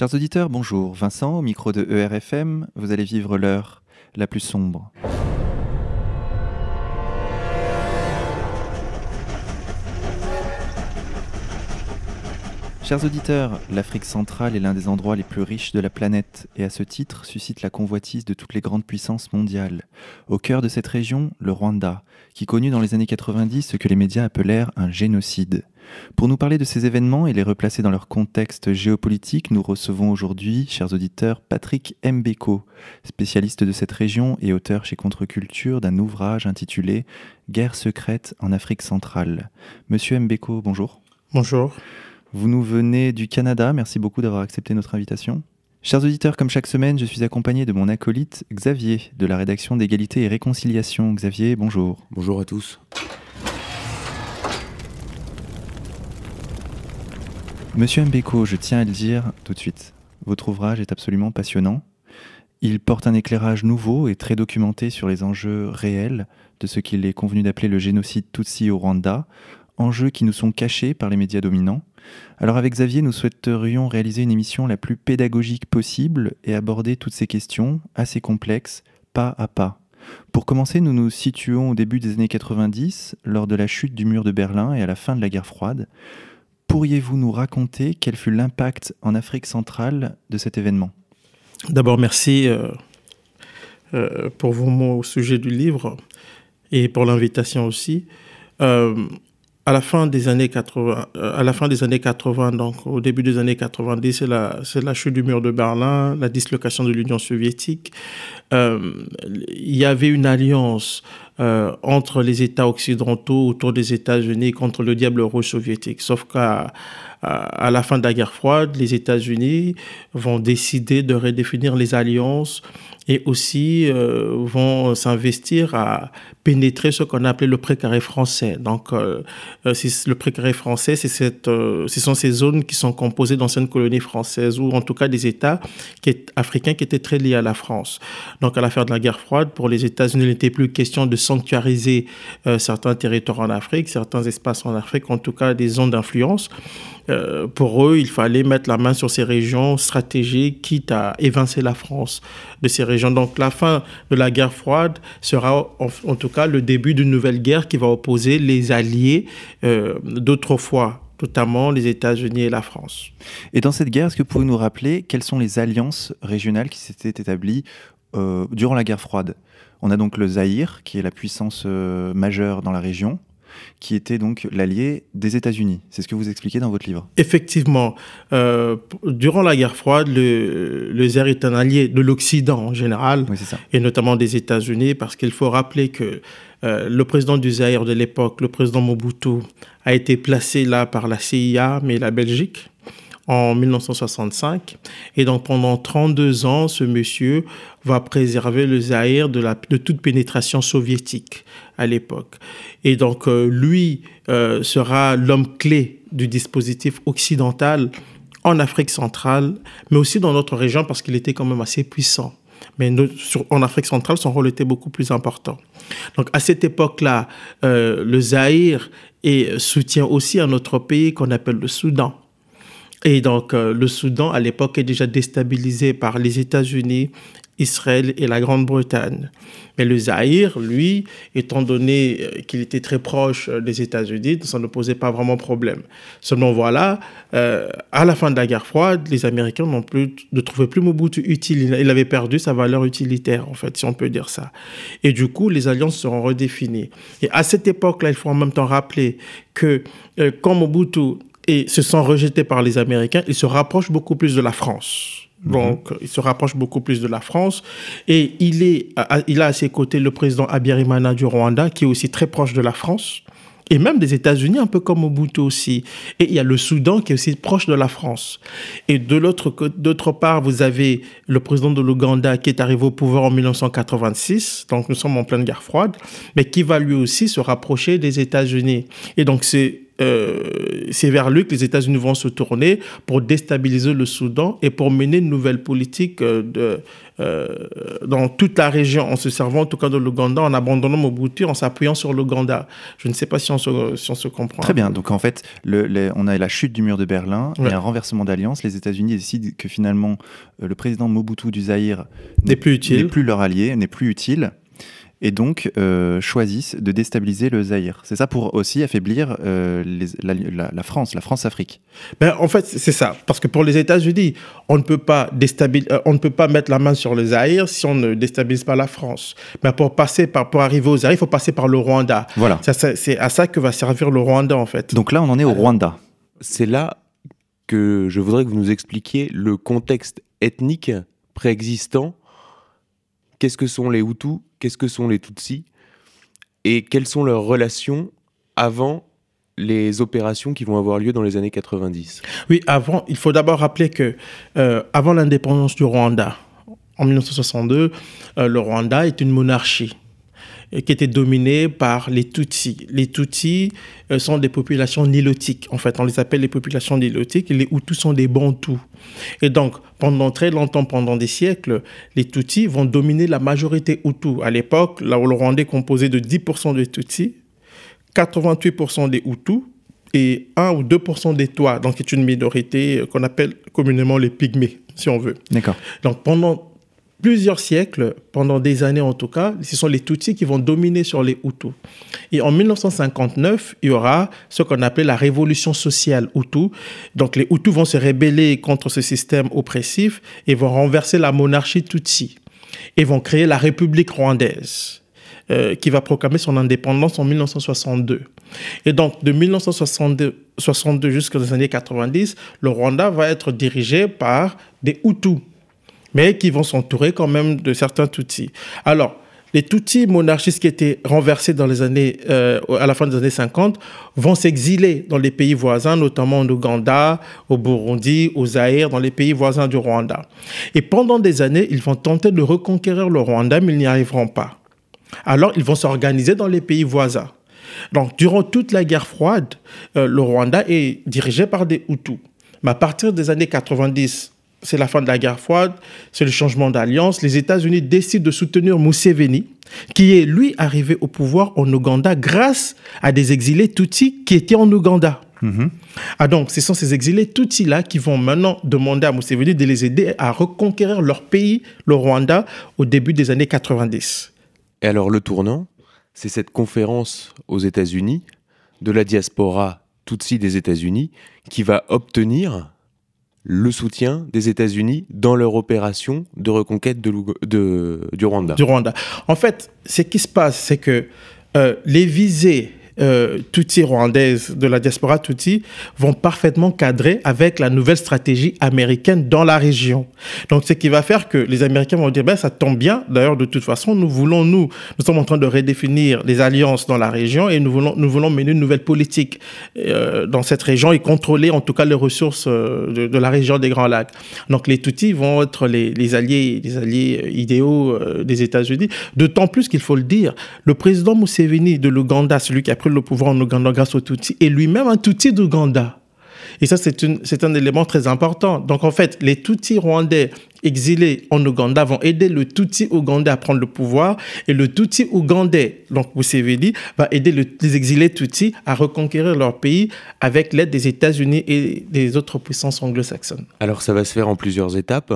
Chers auditeurs, bonjour. Vincent, au micro de ERFM, vous allez vivre l'heure la plus sombre. Chers auditeurs, l'Afrique centrale est l'un des endroits les plus riches de la planète et à ce titre suscite la convoitise de toutes les grandes puissances mondiales. Au cœur de cette région, le Rwanda, qui connut dans les années 90 ce que les médias appelèrent un génocide. Pour nous parler de ces événements et les replacer dans leur contexte géopolitique, nous recevons aujourd'hui, chers auditeurs, Patrick Mbeko, spécialiste de cette région et auteur chez Contre-Culture d'un ouvrage intitulé Guerre secrète en Afrique centrale. Monsieur Mbeko, bonjour. Bonjour. Vous nous venez du Canada, merci beaucoup d'avoir accepté notre invitation. Chers auditeurs, comme chaque semaine, je suis accompagné de mon acolyte Xavier de la rédaction d'égalité et réconciliation. Xavier, bonjour. Bonjour à tous. Monsieur Mbeko, je tiens à le dire tout de suite, votre ouvrage est absolument passionnant. Il porte un éclairage nouveau et très documenté sur les enjeux réels de ce qu'il est convenu d'appeler le génocide Tutsi au Rwanda, enjeux qui nous sont cachés par les médias dominants. Alors avec Xavier, nous souhaiterions réaliser une émission la plus pédagogique possible et aborder toutes ces questions, assez complexes, pas à pas. Pour commencer, nous nous situons au début des années 90, lors de la chute du mur de Berlin et à la fin de la guerre froide. Pourriez-vous nous raconter quel fut l'impact en Afrique centrale de cet événement? D'abord, merci euh, euh, pour vos mots au sujet du livre et pour l'invitation aussi. Euh, à la fin des années 80, euh, à la fin des années 80, donc au début des années 90, c'est la, c'est la chute du mur de Berlin, la dislocation de l'Union soviétique. Euh, il y avait une alliance euh, entre les États occidentaux autour des États-Unis contre le diable rouge soviétique. Sauf qu'à la fin de la guerre froide, les États-Unis vont décider de redéfinir les alliances et aussi euh, vont s'investir à pénétrer ce qu'on a appelé le précaré français. Donc, euh, le précaré français, c'est cette, euh, ce sont ces zones qui sont composées d'anciennes colonies françaises ou en tout cas des États africains qui étaient très liés à la France. Donc, à l'affaire de la guerre froide, pour les États-Unis, il n'était plus question de sanctuariser certains territoires en Afrique, certains espaces en Afrique, en tout cas des zones d'influence. Euh, pour eux, il fallait mettre la main sur ces régions stratégiques, quitte à évincer la France de ces régions. Donc la fin de la guerre froide sera en, tout cas le début d'une nouvelle guerre qui va opposer les alliés euh, d'autrefois notamment les États-Unis et la France. Et dans cette guerre, est-ce que vous pouvez nous rappeler quelles sont les alliances régionales qui s'étaient établies euh, durant la guerre froide? On a donc le Zaïre, qui est la puissance majeure dans la région, qui était donc l'allié des États-Unis. C'est ce que vous expliquez dans votre livre. Effectivement. Euh, durant la guerre froide, le, le est un allié de l'Occident en général, et notamment des États-Unis, parce qu'il faut rappeler que euh, le président du Zaïre de l'époque, le président Mobutu, a été placé là par la CIA, mais la Belgique en 1965. Et donc pendant 32 ans, ce monsieur va préserver le Zaïre de, toute pénétration soviétique à l'époque. Et donc euh, lui euh, sera l'homme clé du dispositif occidental en Afrique centrale, mais aussi dans notre région parce qu'il était quand même assez puissant. Mais en Afrique centrale, son rôle était beaucoup plus important. Donc à cette époque-là, euh, le Zaïre soutient aussi un autre pays qu'on appelle le Soudan. Et donc, euh, le Soudan, à l'époque, est déjà déstabilisé par les États-Unis, Israël et la Grande-Bretagne. Mais le Zaïre, lui, étant donné euh, qu'il était très proche euh, des États-Unis, ça ne posait pas vraiment problème. Seulement voilà, à la fin de la guerre froide, les Américains n'ont plus, ne trouvaient plus Mobutu utile. Il avait perdu sa valeur utilitaire, en fait, si on peut dire ça. Et du coup, les alliances seront redéfinies. Et à cette époque-là, il faut en même temps rappeler que quand Mobutu et se sent rejeté par les Américains, il se rapproche beaucoup plus de la France. Mhm. Donc, il se rapproche beaucoup plus de la France. Et il, est, il a à ses côtés le président Abiyarimana du Rwanda, qui est aussi très proche de la France. Et même des États-Unis, un peu comme Mobutu aussi. Et il y a le Soudan qui est aussi proche de la France. Et de l'autre, d'autre part, vous avez le président de l'Ouganda qui est arrivé au pouvoir en 1986. Donc nous sommes en pleine guerre froide. Mais qui va lui aussi se rapprocher des États-Unis. Et donc c'est euh, c'est vers lui que les États-Unis vont se tourner pour déstabiliser le Soudan et pour mener une nouvelle politique euh, de, euh, dans toute la région, en se servant en tout cas de l'Ouganda, en abandonnant Mobutu, en s'appuyant sur l'Ouganda. Je ne sais pas si on se, si on se comprend. Très bien. Donc en fait, le, on a la chute du mur de Berlin et un renversement d'alliance. Les États-Unis décident que finalement, le président Mobutu du Zaïre n'est plus utile, plus leur allié, n'est plus utile et donc euh, choisissent de déstabiliser le Zaïre. C'est ça pour aussi affaiblir euh, la, France, la France-Afrique. Ben, en fait, c'est ça. Parce que pour les États-Unis, on ne peut pas déstabiliser, euh, on ne peut pas mettre la main sur le Zaïre si on ne déstabilise pas la France. Mais pour passer par, pour arriver au Zaïre, il faut passer par le Rwanda. Voilà. C'est à ça que va servir le Rwanda, en fait. Donc là, on en est au Rwanda. C'est là que je voudrais que vous nous expliquiez le contexte ethnique préexistant. Qu'est-ce que sont les Hutus qu'est-ce que sont les Tutsis et quelles sont leurs relations avant les opérations qui vont avoir lieu dans les années 90 Oui, avant, il faut d'abord rappeler que euh, avant l'indépendance du Rwanda, en 1962, euh, le Rwanda est une monarchie qui était dominée par les Tutsis. Les Tutsis euh, sont des populations nilotiques. En fait, on les appelle les populations nilotiques. Et les Hutus sont des Bantous. Et donc, pendant très longtemps, pendant des siècles, les Tutsis vont dominer la majorité Hutu. À l'époque, le Rwanda est composé de 10% des Tutsis, 88% des Hutus et 1 ou 2% des Toits, donc c'est une minorité euh, qu'on appelle communément les Pygmées, si on veut. D'accord. Donc pendant plusieurs siècles, pendant des années en tout cas, ce sont les Tutsis qui vont dominer sur les Hutus. Et en 1959, il y aura ce qu'on appelle la révolution sociale Hutu. Donc les Hutus vont se rebeller contre ce système oppressif et vont renverser la monarchie Tutsi et vont créer la République rwandaise. Euh, qui va proclamer son indépendance en 1962. Et donc, de 1962 62 jusqu'aux années 90, le Rwanda va être dirigé par des Hutus mais qui vont s'entourer quand même de certains Tutsis. Alors, les Tutsis monarchistes qui étaient renversés dans les années, euh, à la fin des années 50 vont s'exiler dans les pays voisins, notamment en Ouganda, au Burundi, au Zaïre, dans les pays voisins du Rwanda. Et pendant des années, ils vont tenter de reconquérir le Rwanda, mais ils n'y arriveront pas. Alors, ils vont s'organiser dans les pays voisins. Donc, durant toute la guerre froide, euh, le Rwanda est dirigé par des Hutus. Mais à partir des années 90, c'est la fin de la guerre froide, c'est le changement d'alliance. Les États-Unis décident de soutenir Museveni, qui est lui arrivé au pouvoir en Ouganda grâce à des exilés Tutsis qui étaient en Ouganda. Mhm. Ah donc, ce sont ces exilés Tutsis-là qui vont maintenant demander à Museveni de les aider à reconquérir leur pays, le Rwanda, au début des années 90. Et alors le tournant, c'est cette conférence aux États-Unis de la diaspora Tutsi des États-Unis qui va obtenir le soutien des États-Unis dans leur opération de reconquête de, du Rwanda. Du Rwanda. En fait, ce qui se passe, c'est que euh, les visées euh, Tutsi rwandaises de la diaspora Tutsi vont parfaitement cadrer avec la nouvelle stratégie américaine dans la région. Donc, ce qui va faire que les Américains vont dire, ben, ça tombe bien. D'ailleurs, de toute façon, nous voulons, nous, nous sommes en train de redéfinir les alliances dans la région et nous voulons, nous voulons mener une nouvelle politique euh, dans cette région et contrôler, en tout cas, les ressources euh, de, la région des Grands Lacs. Donc, les Tutsis vont être les, les alliés, les alliés euh, idéaux des États-Unis. D'autant plus qu'il faut le dire, le président Museveni de l'Ouganda, celui qui a pris le pouvoir en Ouganda grâce aux Tutsis, et lui-même un Tutsi d'Ouganda. Et ça, c'est un élément très important. Donc, en fait, les Tutsis rwandais exilés en Ouganda vont aider le Tutsi ougandais à prendre le pouvoir et le Tutsi ougandais, donc Museveni, va aider les exilés Tutsis à reconquérir leur pays avec l'aide des États-Unis et des autres puissances anglo-saxonnes. Alors, ça va se faire en plusieurs étapes.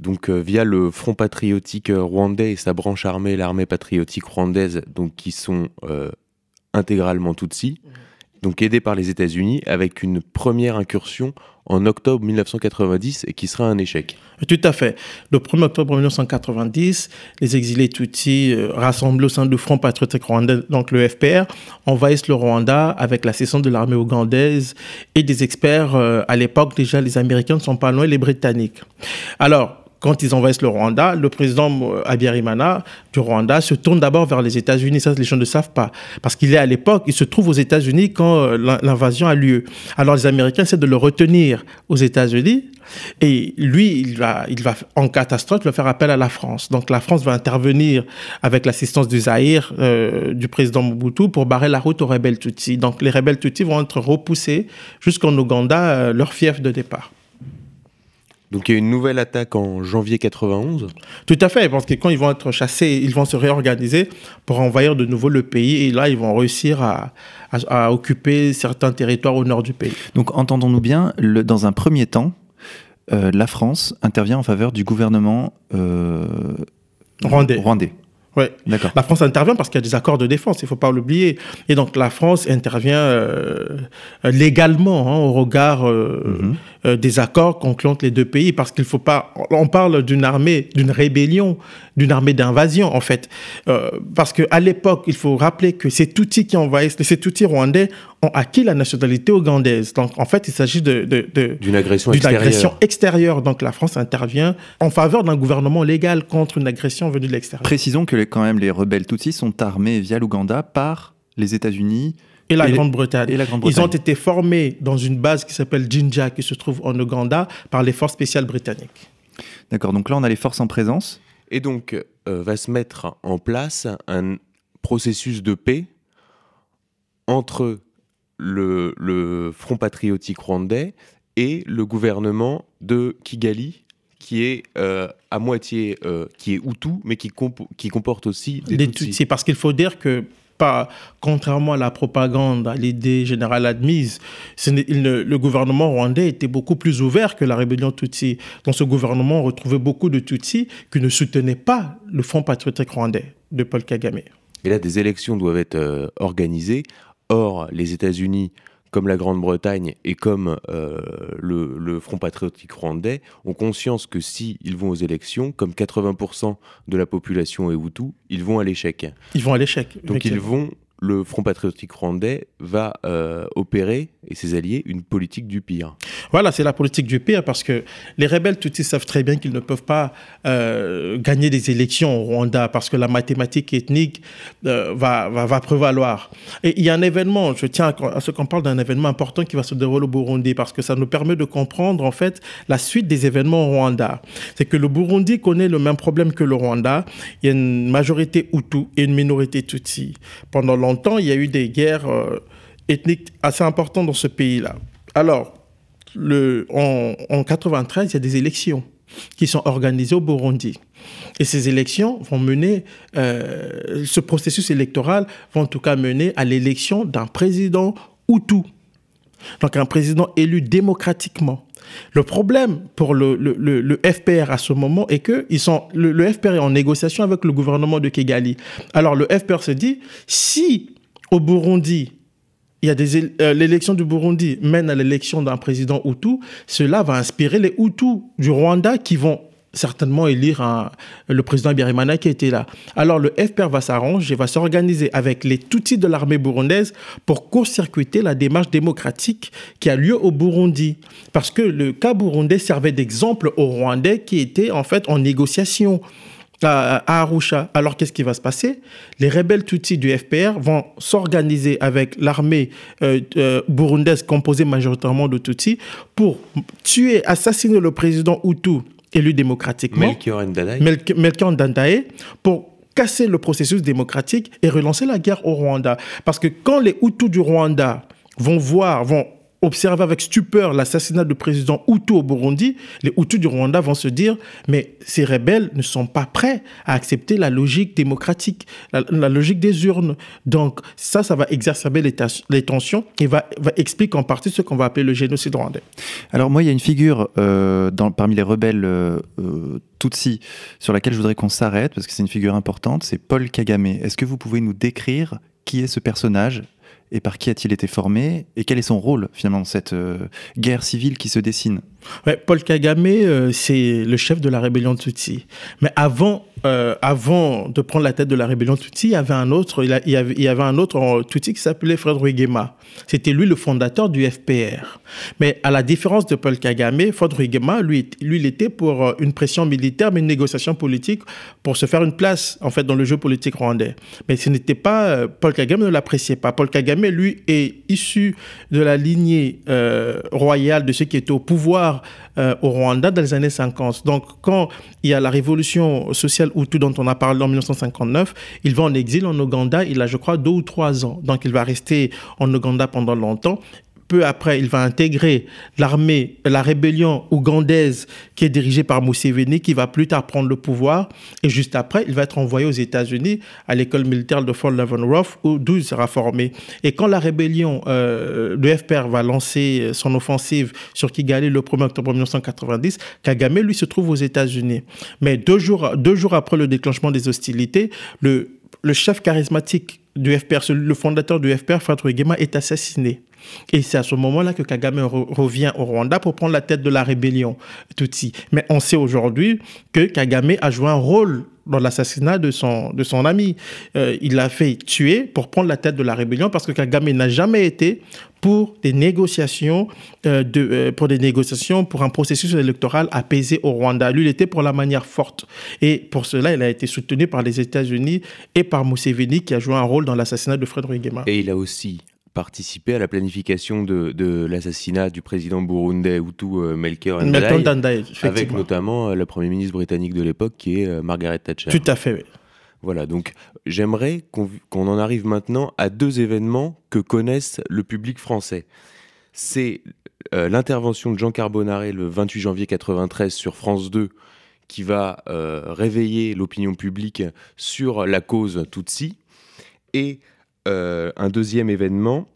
Donc, euh, via le Front patriotique rwandais et sa branche armée, l'armée patriotique rwandaise, donc qui sont euh, intégralement Tutsi, donc aidé par les États-Unis, avec une première incursion en octobre 1990 et qui sera un échec. Tout à fait. Le 1er octobre 1990, les exilés Tutsis euh, rassemblés au sein du Front patriotique rwandais, donc le FPR, envahissent le Rwanda avec la cession de l'armée ougandaise et des experts. Euh, à l'époque, déjà, les Américains ne sont pas loin, les Britanniques. Alors, quand ils envahissent le Rwanda, le président euh, Abiyarimana du Rwanda se tourne d'abord vers les États-Unis. Ça, les gens ne savent pas. Parce qu'il est à l'époque, il se trouve aux États-Unis quand euh, l'invasion a lieu. Alors les Américains essaient de le retenir aux États-Unis. Et lui, il va, en catastrophe, il va faire appel à la France. Donc la France va intervenir avec l'assistance du Zahir, euh, du président Mobutu, pour barrer la route aux rebelles Tutsis. Donc les rebelles Tutsis vont être repoussés jusqu'en Ouganda, leur fief de départ. Donc il y a une nouvelle attaque en janvier 91 Tout à fait, parce que quand ils vont être chassés, ils vont se réorganiser pour envahir de nouveau le pays et là ils vont réussir à, occuper certains territoires au nord du pays. Donc entendons-nous bien, dans un premier temps, euh, la France intervient en faveur du gouvernement euh, rwandais. rwandais. Oui, la France intervient parce qu'il y a des accords de défense, il ne faut pas l'oublier. Et donc la France intervient euh, légalement hein, au regard mhm. Euh, des accords conclus entre les deux pays parce qu'il faut pas. On parle d'une armée, d'une rébellion, d'une armée d'invasion en fait, euh, parce que à l'époque, il faut rappeler que ces Tutsis qui envahissent, ces Tutsis rwandais ont acquis la nationalité ougandaise. Donc en fait, il s'agit de, d'une agression, agression extérieure. Donc la France intervient en faveur d'un gouvernement légal contre une agression venue de l'extérieur. Précisons que les, quand même les rebelles Tutsis sont armés via l'Ouganda par les États-Unis et la Grande-Bretagne. Ils ont été formés dans une base qui s'appelle Jinja, qui se trouve en Ouganda, par les forces spéciales britanniques. D'accord, donc là on a les forces en présence. Et donc euh, va se mettre en place un processus de paix entre le, Front patriotique rwandais et le gouvernement de Kigali, qui est euh, à moitié euh, qui est Hutu, mais qui, qui comporte aussi des, des Tutsis. Parce qu'il faut dire que contrairement à la propagande, à l'idée générale admise, le gouvernement rwandais était beaucoup plus ouvert que la rébellion Tutsi. Dans ce gouvernement, on retrouvait beaucoup de Tutsis qui ne soutenaient pas le Front patriotique rwandais de Paul Kagame. Et là, des élections doivent être euh, organisées. Or, les États-Unis comme la Grande-Bretagne et comme euh, le, Front patriotique rwandais ont conscience que si ils vont aux élections, comme 80% de la population est Hutu, ils vont à l'échec. Ils vont à l'échec. Donc ils vont le Front patriotique rwandais va euh, opérer, et ses alliés, une politique du pire. Voilà, c'est la politique du pire parce que les rebelles ils savent très bien qu'ils ne peuvent pas euh, gagner des élections au Rwanda parce que la mathématique ethnique euh, va, prévaloir. Et il y a un événement, je tiens à ce qu'on parle d'un événement important qui va se dérouler au Burundi parce que ça nous permet de comprendre en fait la suite des événements au Rwanda. C'est que le Burundi connaît le même problème que le Rwanda. Il y a une majorité Hutu et une minorité Tutsi. Pendant longtemps, longtemps, il y a eu des guerres euh, ethniques assez importantes dans ce pays-là. Alors, en, en 93, il y a des élections qui sont organisées au Burundi. Et ces élections vont mener, euh, ce processus électoral va en tout cas mener à l'élection d'un président Hutu. Donc un président élu démocratiquement. Le problème pour le, le, le, FPR à ce moment est que ils sont, le, FPR est en négociation avec le gouvernement de Kigali. Alors le FPR se dit, si au Burundi, il y a des euh, l'élection du Burundi mène à l'élection d'un président Hutu, cela va inspirer les Hutus du Rwanda qui vont certainement élire le président Biarimana qui était là. Alors le FPR va s'arranger, va s'organiser avec les Tutsis de l'armée burundaise pour court-circuiter la démarche démocratique qui a lieu au Burundi. Parce que le cas burundais servait d'exemple aux Rwandais qui étaient en fait en négociation à, Arusha. Alors qu'est-ce qui va se passer? Les rebelles Tutsis du FPR vont s'organiser avec l'armée euh, euh, burundaise composée majoritairement de Tutsis pour tuer, assassiner le président Hutu élu démocratiquement, Melchior Ndadaye, pour casser le processus démocratique et relancer la guerre au Rwanda. Parce que quand les Hutus du Rwanda vont voir, vont observer avec stupeur l'assassinat du président Hutu au Burundi, les Hutus du Rwanda vont se dire mais ces rebelles ne sont pas prêts à accepter la logique démocratique, la, logique des urnes. Donc ça, ça va exacerber les, tensions et va, expliquer en partie ce qu'on va appeler le génocide rwandais. Alors moi, il y a une figure euh, parmi les rebelles euh, euh, Tutsi sur laquelle je voudrais qu'on s'arrête parce que c'est une figure importante, c'est Paul Kagame. Est-ce que vous pouvez nous décrire qui est ce personnage et par qui a-t-il été formé et quel est son rôle finalement dans cette euh, guerre civile qui se dessine Paul Kagame, euh, c'est le chef de la rébellion Tutsi. Mais avant, euh, avant de prendre la tête de la rébellion Tutsi, il y avait un autre, il, y, avait, un autre Tutsi qui s'appelait Frédéric Guéma. C'était lui le fondateur du FPR. Mais à la différence de Paul Kagame, Frédéric Guéma, lui, lui, il était pour une pression militaire, mais une négociation politique pour se faire une place, en fait, dans le jeu politique rwandais. Mais ce n'était pas, Paul Kagame ne l'appréciait pas. Paul Kagame, lui, est issu de la lignée royale de ceux qui étaient au pouvoir euh, au Rwanda dans les années 50. Donc, quand il y a la révolution sociale Hutu dont on a parlé en 1959, il va en exil en Ouganda. Il a, je crois, deux ou trois ans. Donc, il va rester en Ouganda pendant longtemps peu après, il va intégrer l'armée, la rébellion ougandaise qui est dirigée par Museveni, qui va plus tard prendre le pouvoir. Et juste après, il va être envoyé aux États-Unis à l'école militaire de Fort Leavenworth, d'où il sera formé. Et quand la rébellion euh, de FPR va lancer son offensive sur Kigali le 1er octobre 1990, Kagame, lui, se trouve aux États-Unis. Mais deux jours, après le déclenchement des hostilités, le, le chef charismatique du FPR, le fondateur du FPR, Fatou Guema, est assassiné. Et c'est à ce moment-là que Kagame revient au Rwanda pour prendre la tête de la rébellion Tutsi. Mais on sait aujourd'hui que Kagame a joué un rôle dans l'assassinat de son, de son ami. Euh, il l'a fait tuer pour prendre la tête de la rébellion parce que Kagame n'a jamais été pour des négociations, euh, de, euh, pour des négociations, pour un processus électoral apaisé au Rwanda. Lui, il était pour la manière forte. Et pour cela, il a été soutenu par les États-Unis et par Museveni qui a joué un rôle dans l'assassinat de Frédéric Guéma. Et il a aussi participé à la planification de, de l'assassinat du président burundais Hutu euh, Melchior Ndadaye, avec notamment euh, la première ministre britannique de l'époque qui est euh, Margaret Thatcher. Tout à fait, oui. Voilà, donc j'aimerais qu'on en arrive maintenant à deux événements que connaissent le public français. C'est l'intervention de Jean Carbonaré le 28 janvier 93 sur France 2 qui va réveiller l'opinion publique sur la cause Tutsi et euh, un deuxième événement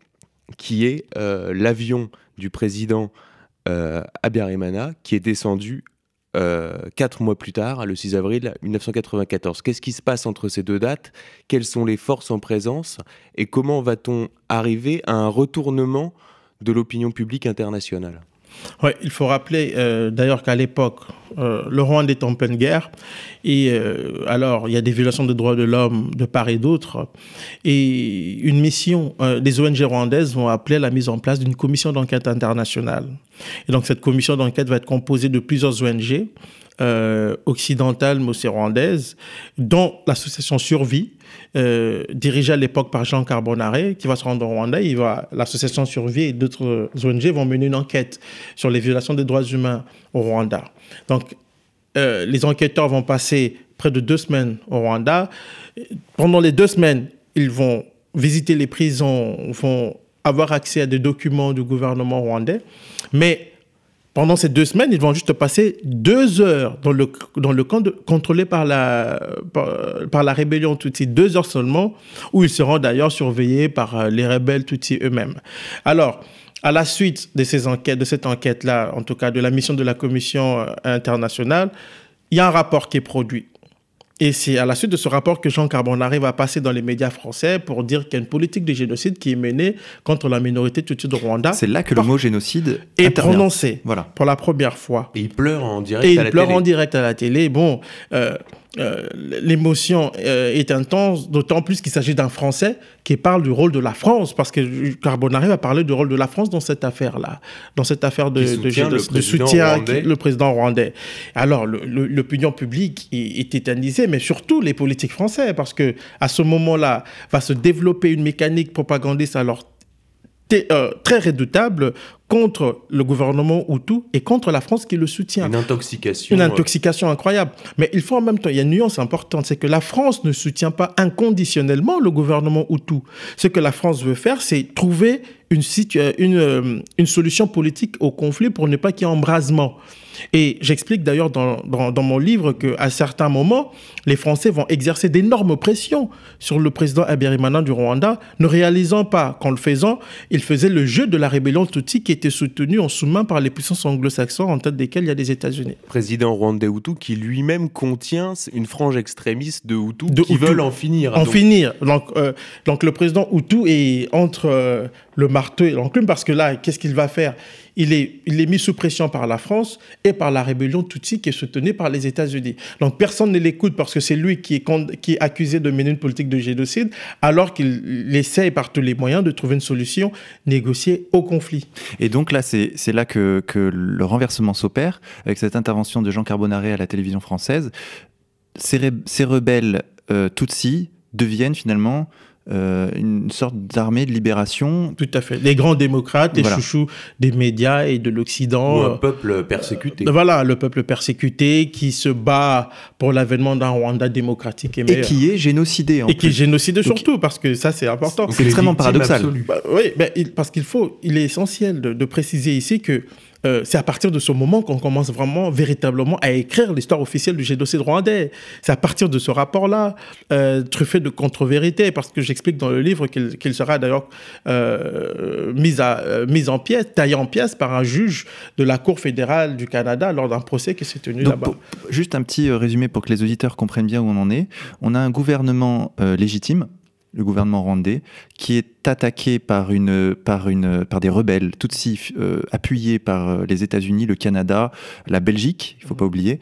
qui est euh, l'avion du président euh, Abiyarimana qui est descendu quatre mois plus tard, le 6 avril 1994. Qu'est-ce qui se passe entre ces deux dates? Quelles sont les forces en présence? Et comment va-t-on arriver à un retournement de l'opinion publique internationale? Il faut rappeler euh, d'ailleurs qu'à l'époque, euh, le Rwanda est en pleine guerre. Et euh, alors, il y a des violations des droits de l'homme de part et d'autre. Et une mission des ONG rwandaises vont appeler à la mise en place d'une commission d'enquête internationale. Et donc, cette commission d'enquête va être composée de plusieurs ONG occidentales, mais aussi rwandaises, dont l'association Survie, euh, dirigé à l'époque par Jean Carbonaré, qui va se rendre au Rwanda. Il l'association Survie et d'autres ONG vont mener une enquête sur les violations des droits humains au Rwanda. Donc, euh, les enquêteurs vont passer près de deux semaines au Rwanda. Pendant les deux semaines, ils vont visiter les prisons, vont avoir accès à des documents du gouvernement rwandais. Mais pendant ces deux semaines, ils vont juste passer deux heures dans le, dans le camp contrôlé par la, par, la rébellion Tutsi, deux heures seulement, où ils seront d'ailleurs surveillés par euh, les rebelles Tutsi eux-mêmes. Alors, à la suite de, ces enquêtes, de cette enquête-là, en tout cas de la mission de la Commission euh, internationale, il y a un rapport qui est produit. Et c'est à la suite de ce rapport que Jean Carbonari va passer dans les médias français pour dire qu'il y a une politique de génocide qui est menée contre la minorité tutsi de Rwanda. C'est là que le mot génocide est prononcé voilà. pour la première fois. Et il pleure en direct à la télé. Et il pleure en direct à la télé. Bon, euh, euh, l'émotion euh, est intense, d'autant plus qu'il s'agit d'un Français qui parle du rôle de la France, parce que Carbonari va parler du rôle de la France dans cette affaire-là, dans cette affaire de, soutien, de, de soutien le président rwandais. Alors, l'opinion publique est, est tétanisée, mais surtout les politiques français, parce que à ce moment-là, va se développer une mécanique propagandiste alors euh, très redoutable contre le gouvernement Hutu et contre la France qui le soutient. Une intoxication. Une intoxication incroyable. Mais il faut en même temps, il y a une nuance importante, c'est que la France ne soutient pas inconditionnellement le gouvernement Hutu. Ce que la France veut faire, c'est trouver une, une, euh, une solution politique au conflit pour ne pas qu'il y ait embrasement. Et j'explique d'ailleurs dans, dans, mon livre qu'à certains moments, les Français vont exercer d'énormes pressions sur le président Abiyarimana du Rwanda, ne réalisant pas qu'en le faisant, il faisait le jeu de la rébellion Tutsi qui était soutenue en sous-main par les puissances anglo-saxonnes, en tête desquelles il y a les États-Unis. Président rwandais Hutu qui lui-même contient une frange extrémiste de Hutu qui veulent en finir. En finir. Donc, euh, donc le président Hutu est entre euh, le marteau et l'enclume parce que là, qu'est-ce qu'il va faire? Il est, il est mis sous pression par la France et par la rébellion Tutsi qui est soutenue par les États-Unis. Donc personne ne l'écoute parce que c'est lui qui est, qui est accusé de mener une politique de génocide, alors qu'il essaie par tous les moyens de trouver une solution négociée au conflit. Et donc là, c'est là que, que le renversement s'opère, avec cette intervention de Jean Carbonaré à la télévision française. Ces, rebelles euh, Tutsi deviennent finalement euh, une sorte d'armée de libération. Tout à fait. Les grands démocrates, les chouchous des médias et de l'Occident. un euh, peuple persécuté. Voilà, le peuple persécuté qui se bat pour l'avènement d'un Rwanda démocratique et, et qui est génocidé. En et qui est génocidé surtout, parce que ça c'est important. C'est extrêmement paradoxal. Bah, oui, parce qu'il faut, il est essentiel de préciser ici que euh, c'est à partir de ce moment qu'on commence vraiment, véritablement, à écrire l'histoire officielle du génocide rwandais. C'est à partir de ce rapport-là, euh, truffé de contre-vérité, parce que j'explique dans le livre qu'il sera d'ailleurs euh, mis, mis en pièces, taillé en pièces par un juge de la Cour fédérale du Canada lors d'un procès qui s'est tenu là-bas. Juste un petit résumé pour que les auditeurs comprennent bien où on en est. On a un gouvernement légitime, le gouvernement rwandais, qui est attaqué par, une, par, une, par des rebelles, Tutsis, euh, appuyés par euh, les États-Unis, le Canada, la Belgique, il ne faut pas oublier.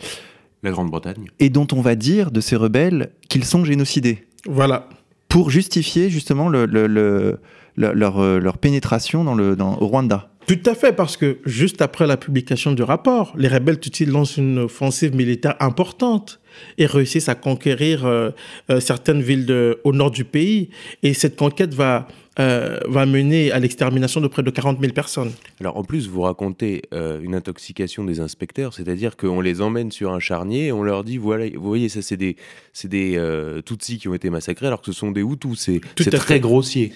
La Grande-Bretagne. Et dont on va dire de ces rebelles qu'ils sont génocidés. Voilà. Pour justifier justement le, le, leur, euh, leur, pénétration dans le, dans, au Rwanda. Tout à fait, parce que juste après la publication du rapport, les rebelles Tutsis lancent une offensive militaire importante et réussissent à conquérir euh, euh, certaines villes au nord du pays. Et cette conquête va euh, va mener à l'extermination de près de 40 000 personnes. Alors en plus, vous racontez euh, une intoxication des inspecteurs, c'est-à-dire qu'on les emmène sur un charnier et on leur dit, voilà, vous voyez, ça c'est des, des euh, Tutsis qui ont été massacrés alors que ce sont des Hutus, c'est très grossier.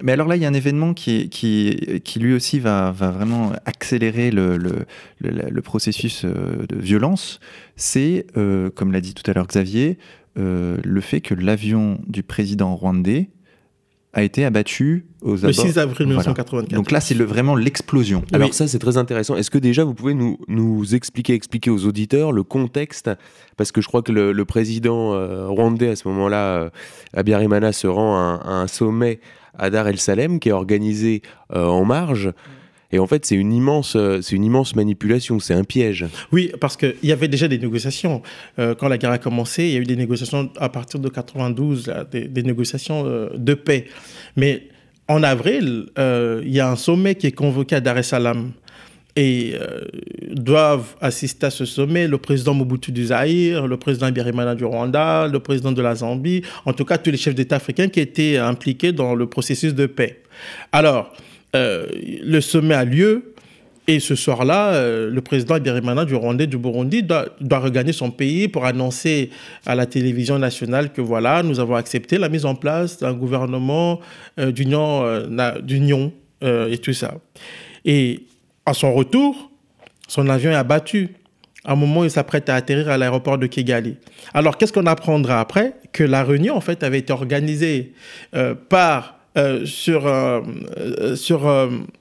Mais alors là, il y a un événement qui, qui, qui lui aussi va, va vraiment accélérer le, le, le, processus de violence, c'est, comme l'a dit tout à l'heure Xavier, le fait que l'avion du président rwandais a été abattu aux Le 6 avril 1984. Donc là, c'est le, vraiment l'explosion. Alors ça, c'est très intéressant. Est-ce que déjà, vous pouvez nous, nous expliquer, expliquer aux auditeurs le contexte? Parce que je crois que le, président euh, rwandais, à ce moment-là, euh, Abiyarimana, se rend à un, sommet à Dar el Salem, qui est organisé euh, en marge. Et en fait, c'est une immense, euh, c'est une immense manipulation, c'est un piège. Oui, parce qu'il y avait déjà des négociations. Euh, quand la guerre a commencé, il y a eu des négociations à partir de 92, des, négociations euh, de paix. Mais en avril, il y a un sommet qui est convoqué à Dar es Salaam. Et doivent assister à ce sommet le président Mobutu du Zaïre, le président Birimana du Rwanda, le président de la Zambie, en tout cas tous les chefs d'État africains qui étaient impliqués dans le processus de paix. Alors, euh, le sommet a lieu. Et ce soir-là, euh, le président Birimana du Rwanda du Burundi doit, regagner son pays pour annoncer à la télévision nationale que voilà, nous avons accepté la mise en place d'un gouvernement euh, d'union et tout ça. Et à son retour, son avion est abattu. À un moment, il s'apprête à atterrir à l'aéroport de Kigali. Alors, qu'est-ce qu'on apprendra après? Que la réunion, en fait, avait été organisée par euh, sur, euh, euh, sur,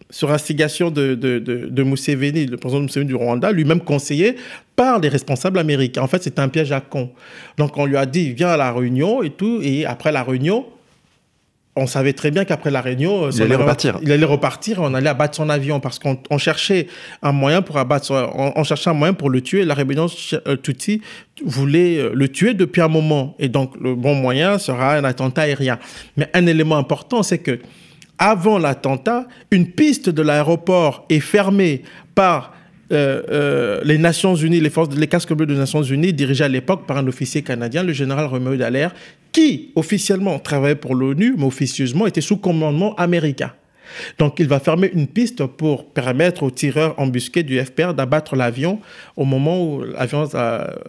sur instigation de, de, de, le président Museveni du Rwanda, lui-même conseillé par les responsables américains. En fait, c'est un piège à con. Donc, on lui a dit, viens à la réunion et tout. Et après la réunion, on savait très bien qu'après la réunion, il allait repartir. Il allait repartir et on allait abattre son avion parce qu'on cherchait un moyen pour abattre, on, cherchait un moyen pour le tuer. La rébellion Tutsi voulait euh, le tuer depuis un moment et donc le bon moyen sera un attentat aérien. Mais un élément important, c'est que avant l'attentat, une piste de l'aéroport est fermée par euh, euh, les Nations Unies, les forces, les casques bleus des Nations Unies, dirigés à l'époque par un officier canadien, le général Roméo Dallaire, qui officiellement travaillait pour l'ONU, mais officieusement était sous commandement américain. Donc il va fermer une piste pour permettre aux tireurs embusqués du FPR d'abattre l'avion au moment où l'avion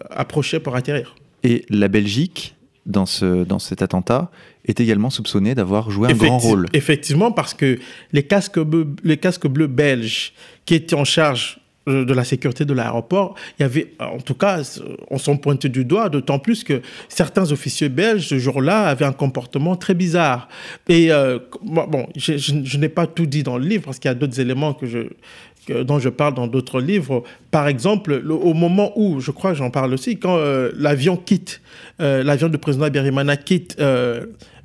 approchait pour atterrir. Et la Belgique, dans, ce, dans cet attentat, est également soupçonnée d'avoir joué un grand rôle. Effectivement, parce que les casques, bleus, les casques bleus belges qui étaient en charge de la sécurité de l'aéroport, il y avait, en tout cas, on s'en pointait du doigt, d'autant plus que certains officiers belges, ce jour-là, avaient un comportement très bizarre. Et euh, bon, je, n'ai pas tout dit dans le livre, parce qu'il y a d'autres éléments que je, dont je parle dans d'autres livres. Par exemple, au moment où, je crois j'en parle aussi, quand euh, l'avion quitte, euh, l'avion du président Abiyarimana quitte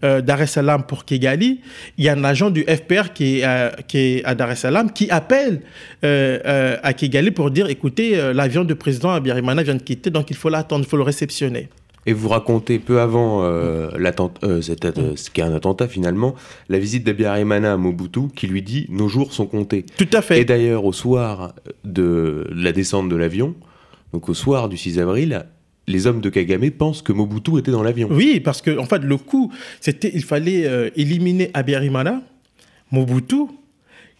euh, Dar es Salaam pour Kigali, il y a un agent du FPR qui est, à, qui est à Dar es Salaam qui appelle euh, euh, à Kigali pour dire écoutez, l'avion du président Abiyarimana vient de quitter, donc il faut l'attendre, il faut le réceptionner. Et vous racontez peu avant ce qui est un attentat finalement, la visite d'Abiyarimana à Mobutu qui lui dit nos jours sont comptés. Tout à fait. Et d'ailleurs au soir de la descente de l'avion, donc au soir du 6 avril, les hommes de Kagame pensent que Mobutu était dans l'avion. Oui, parce que en fait, le coup, c'était il fallait euh, éliminer Abiyarimana, Mobutu,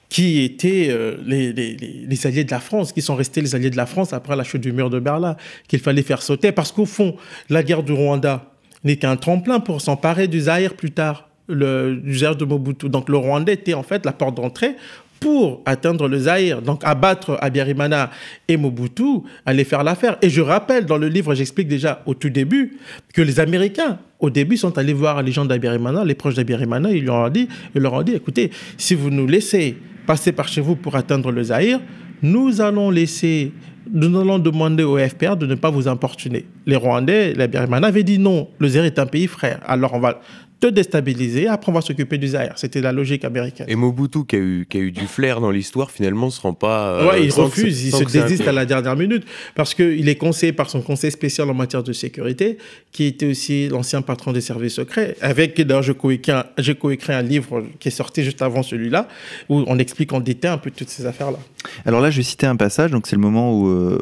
qui étaient euh, les, alliés de la France, qui sont restés les alliés de la France après la chute du mur de Berlin, qu'il fallait faire sauter, parce qu'au fond, la guerre du Rwanda n'est qu'un tremplin pour s'emparer du Zaïre plus tard, du Zaïre de Mobutu. Donc le Rwanda était en fait la porte d'entrée pour atteindre le Zaïre, donc abattre Abiyarimana et Mobutu, aller faire l'affaire. Et je rappelle, dans le livre, j'explique déjà au tout début que les Américains, au début, sont allés voir les gens d'Abiyarimana, les proches d'Abiyarimana, ils ont dit, ils leur ont dit, écoutez, si vous nous laissez passer par chez vous pour atteindre le Zaïre, nous allons laisser, nous allons demander au FPR de ne pas vous importuner. Les Rwandais, les Abiyarimana avaient dit non, le Zaïre est un pays frère. Alors on va te déstabiliser, après on va s'occuper du Zaire. C'était la logique américaine. Et Mobutu, qui a eu, qui a eu du flair dans l'histoire, finalement, se rend pas. Euh, ouais, il refuse, il se désiste à la dernière minute, parce qu'il est conseillé par son conseil spécial en matière de sécurité, qui était aussi l'ancien patron des services secrets, avec, d'ailleurs, j'ai coécrit, un livre qui est sorti juste avant celui-là, où on explique en détail un peu toutes ces affaires-là. Alors là, je vais citer un passage, donc c'est le moment où euh,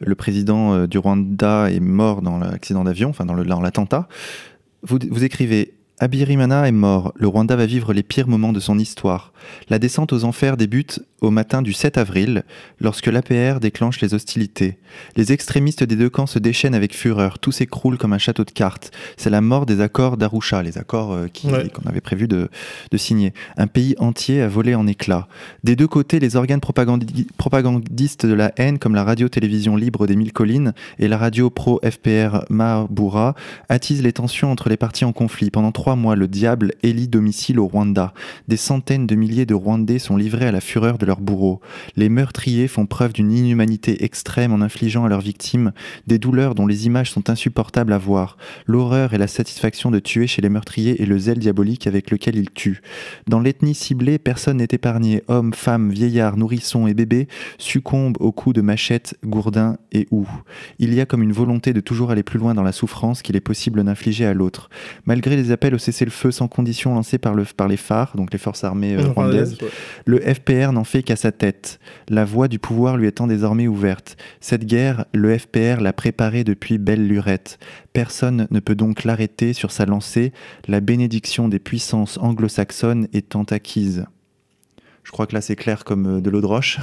le président euh, du Rwanda est mort dans l'accident d'avion, enfin dans l'attentat. Vous, vous écrivez Abirimana est mort, le Rwanda va vivre les pires moments de son histoire. La descente aux enfers débute au matin du 7 avril, lorsque l'APR déclenche les hostilités. Les extrémistes des deux camps se déchaînent avec fureur, tout s'écroule comme un château de cartes. C'est la mort des accords d'Arusha, les accords euh, qu'on avait prévu de, signer. Un pays entier a volé en éclats. Des deux côtés, les organes propagandistes de la haine, comme la radio-télévision libre des Mille Collines et la radio pro-FPR Mahabura, attisent les tensions entre les partis en conflit. Pendant trois mois, le diable élit domicile au Rwanda. Des centaines de milliers de Rwandais sont livrés à la fureur de leurs bourreaux. Les meurtriers font preuve d'une inhumanité extrême en infligeant à leurs victimes des douleurs dont les images sont insupportables à voir. L'horreur et la satisfaction de tuer chez les meurtriers et le zèle diabolique avec lequel ils tuent. Dans l'ethnie ciblée, personne n'est épargné. Hommes, femmes, vieillards, nourrissons et bébés succombent aux coups de machettes, gourdins et houes. Il y a comme une volonté de toujours aller plus loin dans la souffrance qu'il est possible d'infliger à l'autre. Malgré les appels au cessez-le-feu sans condition lancés par, le, par les phares, donc les forces armées euh, rwandaises, le FPR n'en fait qu'à sa tête, la voie du pouvoir lui étant désormais ouverte. Cette guerre, le FPR l'a préparée depuis belle lurette. Personne ne peut donc l'arrêter sur sa lancée, la bénédiction des puissances anglo-saxonnes étant acquise. Je crois que là c'est clair comme euh, de l'eau de roche.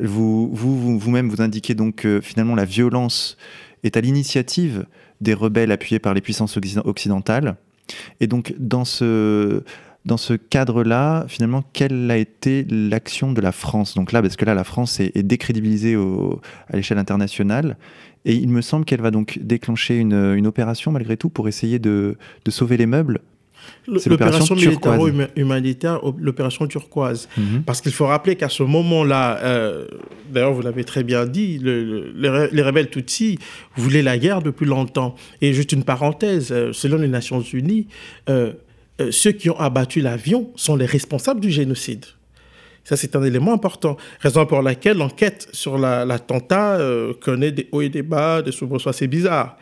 Vous, vous, vous-même vous indiquez donc que finalement la violence est à l'initiative des rebelles appuyés par les puissances occidentales. Et donc dans ce, dans ce cadre-là, finalement, quelle a été l'action de la France? Donc là, parce que là, la France est, décrédibilisée à l'échelle internationale, et il me semble qu'elle va donc déclencher une, opération, malgré tout, pour essayer de, sauver les meubles. L'opération militaro-humanitaire, l'opération turquoise. Mhm. Parce qu'il faut rappeler qu'à ce moment-là, euh, d'ailleurs vous l'avez très bien dit, les, rebelles Tutsis voulaient la guerre depuis longtemps. Et juste une parenthèse, euh, selon les Nations Unies, euh, euh, ceux qui ont abattu l'avion sont les responsables du génocide. Ça, c'est un élément important. Raison pour laquelle l'enquête sur l'attentat euh, connaît des hauts et des bas, des soubresauts assez bizarres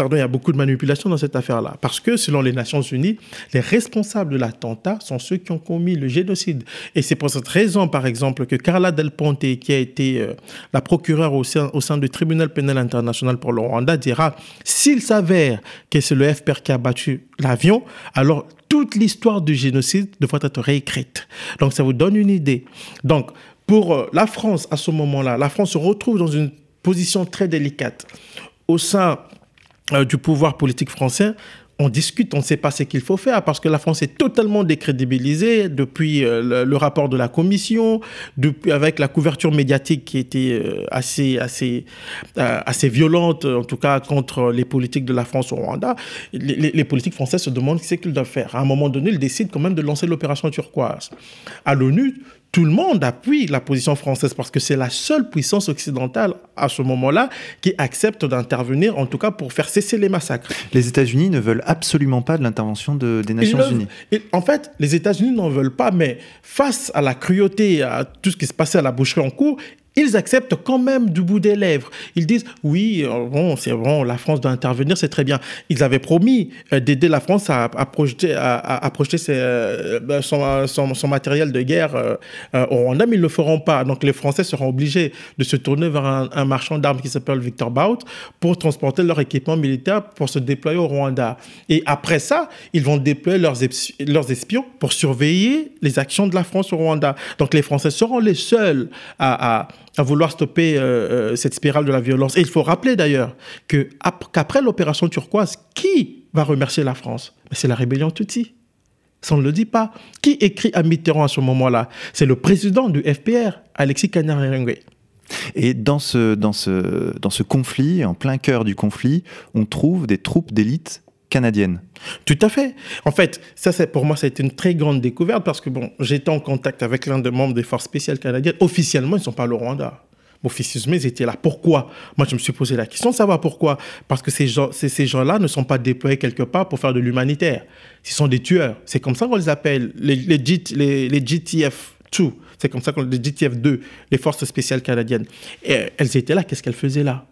pardon, il y a beaucoup de manipulation dans cette affaire-là. Parce que, selon les Nations Unies, les responsables de l'attentat sont ceux qui ont commis le génocide. Et c'est pour cette raison, par exemple, que Carla Del Ponte, qui a été euh, la procureure au sein, au sein du tribunal pénal international pour le Rwanda, dira s'il s'avère que c'est le FPR qui a battu l'avion, alors toute l'histoire du génocide devrait être réécrite. Donc, ça vous donne une idée. Donc, pour euh, la France, à ce moment-là, la France se retrouve dans une position très délicate. Au sein euh, du pouvoir politique français, on discute, on ne sait pas ce qu'il faut faire parce que la France est totalement décrédibilisée depuis euh, le, rapport de la commission, depuis, avec la couverture médiatique qui était euh, assez, assez, assez violente, en tout cas contre les politiques de la France au Rwanda. Les, les politiques françaises se demandent ce qu'ils doivent faire. À un moment donné, ils décident quand même de lancer l'opération turquoise. À l'ONU, tout le monde appuie la position française parce que c'est la seule puissance occidentale à ce moment-là qui accepte d'intervenir, en tout cas pour faire cesser les massacres. Les États-Unis ne veulent absolument pas de l'intervention de, des Nations Unies. en fait, les États-Unis n'en veulent pas, mais face à la cruauté, à tout ce qui se passait à la boucherie en cours, ils acceptent quand même du bout des lèvres. Ils disent oui, euh, c'est bon, la France doit intervenir, c'est très bien. Ils avaient promis euh, d'aider la France à, projeter, à, projeter euh, ben, son, matériel de guerre au Rwanda, mais ils ne le feront pas. Donc les Français seront obligés de se tourner vers un, marchand d'armes qui s'appelle Victor Bout pour transporter leur équipement militaire pour se déployer au Rwanda. Et après ça, ils vont déployer leurs, leurs espions pour surveiller les actions de la France au Rwanda. Donc les Français seront les seuls à vouloir stopper euh, euh, cette spirale de la violence. Et il faut rappeler d'ailleurs qu'après l'opération turquoise, qui va remercier la France? C'est la rébellion Tutsi. Ça, ne le dit pas. Qui écrit à Mitterrand à ce moment-là? C'est le président du FPR, Alexis Kanyarengue. Et dans ce conflit, en plein cœur du conflit, on trouve des troupes d'élite Tout à fait. En fait, ça, c'est pour moi, ça a été une très grande découverte parce que bon, j'étais en contact avec l'un des membres des forces spéciales canadiennes. Officiellement, ils ne sont pas au Rwanda. Officieusement, ils étaient là. Pourquoi? Moi, je me suis posé la question de savoir pourquoi. Parce que ces gens, ces, gens-là ne sont pas déployés quelque part pour faire de l'humanitaire. Ce sont des tueurs. C'est comme ça qu'on les appelle, les, les, les, les GTF2. C'est comme ça qu'on les GTF2, les forces spéciales canadiennes. Et elles étaient là. Qu'est-ce qu'elles faisaient là?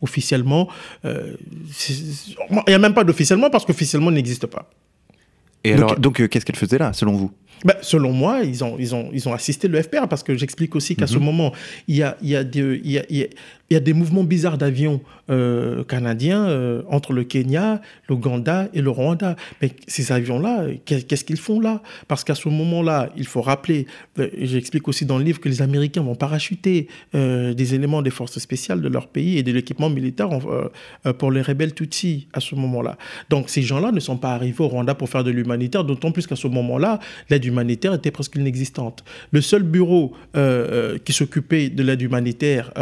Officiellement. Euh, il n'y a même pas d'officiellement parce qu'officiellement n'existe pas. Et donc, alors, donc euh, qu'est-ce qu'elle faisait là, selon vous? Ben, selon moi, ils ont, ils, ont, ils ont assisté le FPR parce que j'explique aussi qu'à ce mhm. moment, il y a, il y, a des, il y, a, il y a des mouvements bizarres d'avions euh, canadiens euh, entre le Kenya, l'Ouganda et le Rwanda. Mais ces avions-là, qu'est-ce qu'ils font là? Parce qu'à ce moment-là, il faut rappeler, euh, j'explique aussi dans le livre que les Américains vont parachuter des éléments des forces spéciales de leur pays et de l'équipement militaire pour les rebelles Tutsis à ce moment-là. Donc ces gens-là ne sont pas arrivés au Rwanda pour faire de l'humanitaire, d'autant plus qu'à ce moment-là, l'aide humanitaire était presque inexistante. Le seul bureau qui s'occupait de l'aide humanitaire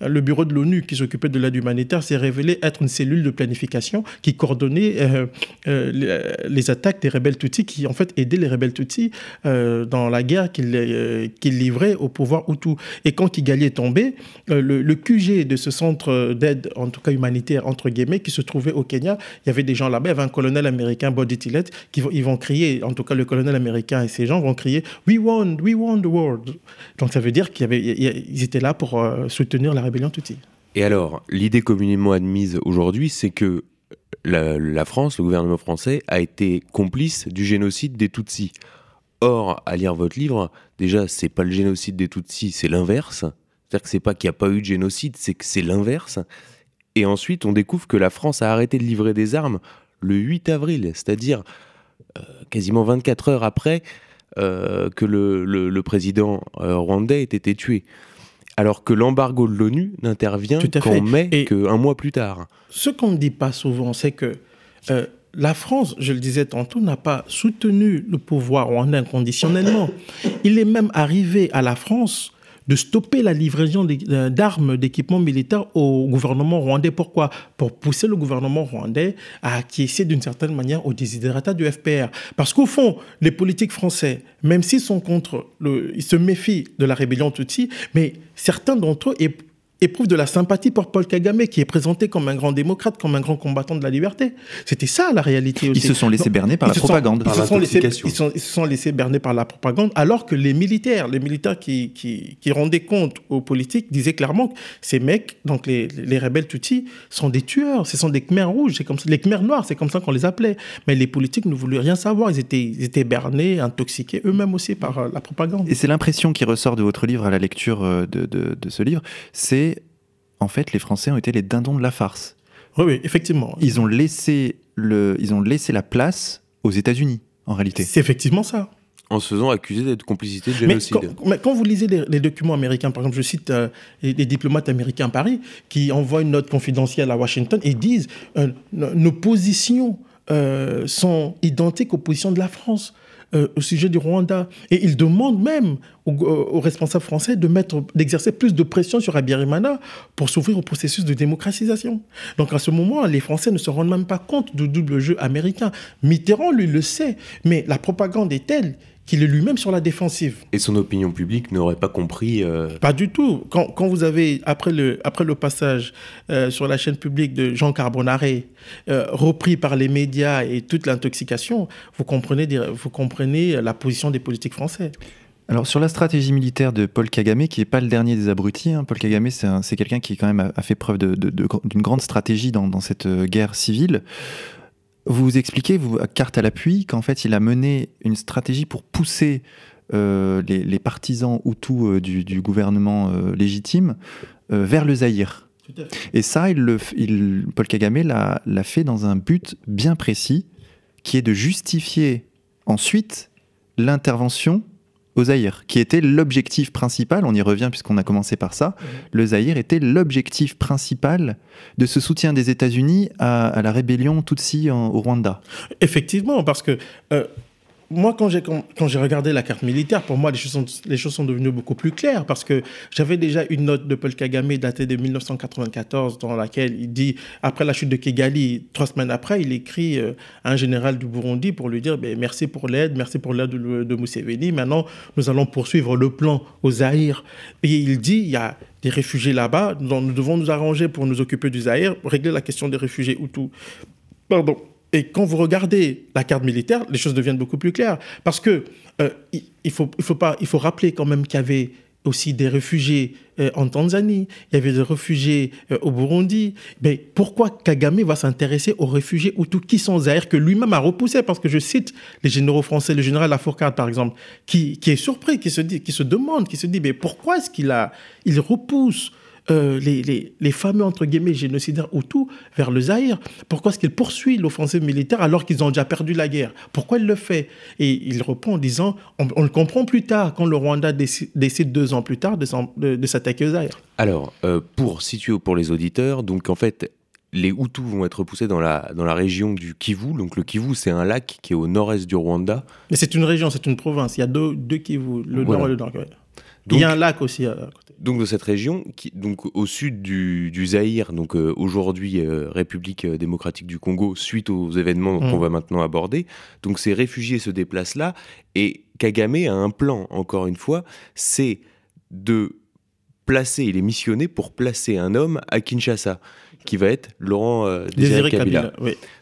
le bureau de l'ONU qui s'occupait de l'aide humanitaire s'est révélé être une cellule de planification qui coordonnait euh, euh, les, attaques des rebelles Tutsis, qui en fait aidaient les rebelles Tutsis euh, dans la guerre qu'ils livraient au pouvoir Hutu. Et quand Kigali est tombé, le, QG de ce centre d'aide, en tout cas humanitaire, entre guillemets, qui se trouvait au Kenya, il y avait des gens là-bas, il y avait un colonel américain, Boddy Tillett, qui ils vont crier, en tout cas le colonel américain et ces gens vont crier « We won, we won the world ». Donc ça veut dire qu'ils étaient là pour soutenir la et alors, l'idée communément admise aujourd'hui, c'est que la, France, le gouvernement français, a été complice du génocide des Tutsis. Or, à lire votre livre, déjà, c'est pas le génocide des Tutsis, c'est l'inverse. C'est-à-dire que c'est pas qu'il n'y a pas eu de génocide, c'est que c'est l'inverse. Et ensuite, on découvre que la France a arrêté de livrer des armes le 8 avril, c'est-à-dire euh, quasiment 24 heures après euh, que le, président euh, rwandais ait été tué alors que l'embargo de l'ONU n'intervient qu'en mai, qu'un mois plus tard. Ce qu'on ne dit pas souvent, c'est que euh, la France, je le disais tantôt, n'a pas soutenu le pouvoir rwandais inconditionnellement. Il est même arrivé à la France de stopper la livraison euh, d'armes, d'équipements militaires au gouvernement rwandais. Pourquoi? Pour pousser le gouvernement rwandais à acquiescer d'une certaine manière aux désiderata du FPR. Parce qu'au fond, les politiques français, même s'ils sont contre, ils se méfient de la rébellion Tutsi, mais certains d'entre eux éprouve de la sympathie pour Paul Kagame, qui est présenté comme un grand démocrate, comme un grand combattant de la liberté. C'était ça la réalité aussi. Ils se sont laissés berner par la propagande. ils, se sont laissés, ils, se sont laissés berner par la propagande, alors que les militaires, les militaires qui, qui, qui rendaient compte aux politiques, disaient clairement que ces mecs, donc les, les rebelles Tutsis, sont des tueurs, ce sont des Khmers rouges, c'est comme ça, les Khmers noirs, c'est comme ça qu'on les appelait. Mais les politiques ne voulaient rien savoir, ils étaient, ils étaient bernés, intoxiqués eux-mêmes aussi par euh, la propagande. Et c'est l'impression qui ressort de votre livre à la lecture euh, de, de, de ce livre, c'est en fait, les Français ont été les dindons de la farce. Oui, oui effectivement. Ils ont laissé, le, ils ont laissé la place aux États-Unis, en réalité. C'est effectivement ça. En se faisant accuser d'être complicité de génocide. Mais quand, vous lisez les, documents américains, par exemple, je cite euh, les, diplomates américains à Paris qui envoient une note confidentielle à Washington et disent euh, nos positions euh, sont identiques aux positions de la France. Euh, au sujet du Rwanda. Et il demande même aux, responsables français de mettre, d'exercer plus de pression sur Abiyarimana pour s'ouvrir au processus de démocratisation. Donc à ce moment, les Français ne se rendent même pas compte du double jeu américain. Mitterrand, lui, le sait, mais la propagande est telle qu'il est lui-même sur la défensive. Et son opinion publique n'aurait pas compris euh, Pas du tout. Quand, quand, vous avez, après le, après le passage euh, sur la chaîne publique de Jean Carbonaré, euh, repris par les médias et toute l'intoxication, vous comprenez, vous comprenez la position des politiques français. Alors sur la stratégie militaire de Paul Kagame, qui n'est pas le dernier des abrutis, hein, Paul Kagame c'est quelqu'un qui quand même a, fait preuve d'une de, de, grande stratégie dans, dans cette guerre civile. Vous expliquez, vous, à carte à l'appui, qu'en fait, il a mené une stratégie pour pousser euh, les, partisans Hutus euh, du, gouvernement euh, légitime vers le Zaïre. Et ça, il le, il, Paul Kagame l'a fait dans un but bien précis, qui est de justifier ensuite l'intervention au Zaïre, qui était l'objectif principal, on y revient puisqu'on a commencé par ça, le Zaïre était l'objectif principal de ce soutien des États-Unis à, la rébellion Tutsi au Rwanda. Effectivement, parce que euh, moi, quand j'ai, regardé la carte militaire, pour moi, les choses, sont, devenues beaucoup plus claires parce que j'avais déjà une note de Paul Kagame datée de 1994 dans laquelle il dit, après la chute de Kigali, trois semaines après, il écrit euh, à un général du Burundi pour lui dire ben, merci pour l'aide, merci pour l'aide de, de. Maintenant, nous allons poursuivre le plan aux Zaïre. Et il dit, il y a des réfugiés là-bas, nous devons nous arranger pour nous occuper du Zaïre, régler la question des réfugiés Hutus. Pardon. Et quand vous regardez la carte militaire, les choses deviennent beaucoup plus claires. Parce que euh, il, faut, il, faut pas, il faut rappeler quand même qu'il y avait aussi des réfugiés euh, en Tanzanie, il y avait des réfugiés euh, au Burundi. Mais pourquoi Kagame va s'intéresser aux réfugiés Hutus qui sont Zaire, que lui-même a repoussé? Parce que je cite les généraux français, le général Lafourcade par exemple, qui, qui est surpris, qui se, dit, qui se demande, qui se dit, mais pourquoi est-ce qu'il a, il repousse euh, les, les, fameux, entre guillemets, génocidaires Hutus vers le Zaïre Pourquoi est-ce qu'il poursuit l'offensive militaire alors qu'ils ont déjà perdu la guerre? Pourquoi il le fait Et il répond en disant, on, le comprend plus tard, quand le Rwanda décide, deux ans plus tard de, s'attaquer au Zaïre. Alors, euh, pour situer pour les auditeurs, donc en fait, les Hutus vont être poussés dans la, dans la région du Kivu. Donc le Kivu, c'est un lac qui est au nord-est du Rwanda. Mais c'est une région, c'est une province. Il y a deux, deux Kivu, le nord et le nord. Il y a un lac aussi à côté. Donc de cette région, qui, donc au sud du, du Zaïre, donc euh, aujourd'hui euh, République euh, démocratique du Congo, suite aux événements qu'on mm. va maintenant aborder. Donc ces réfugiés se déplacent là et Kagame a un plan, encore une fois, c'est de placer, il est missionné pour placer un homme à Kinshasa qui va être Laurent euh, Désiré, Kabila.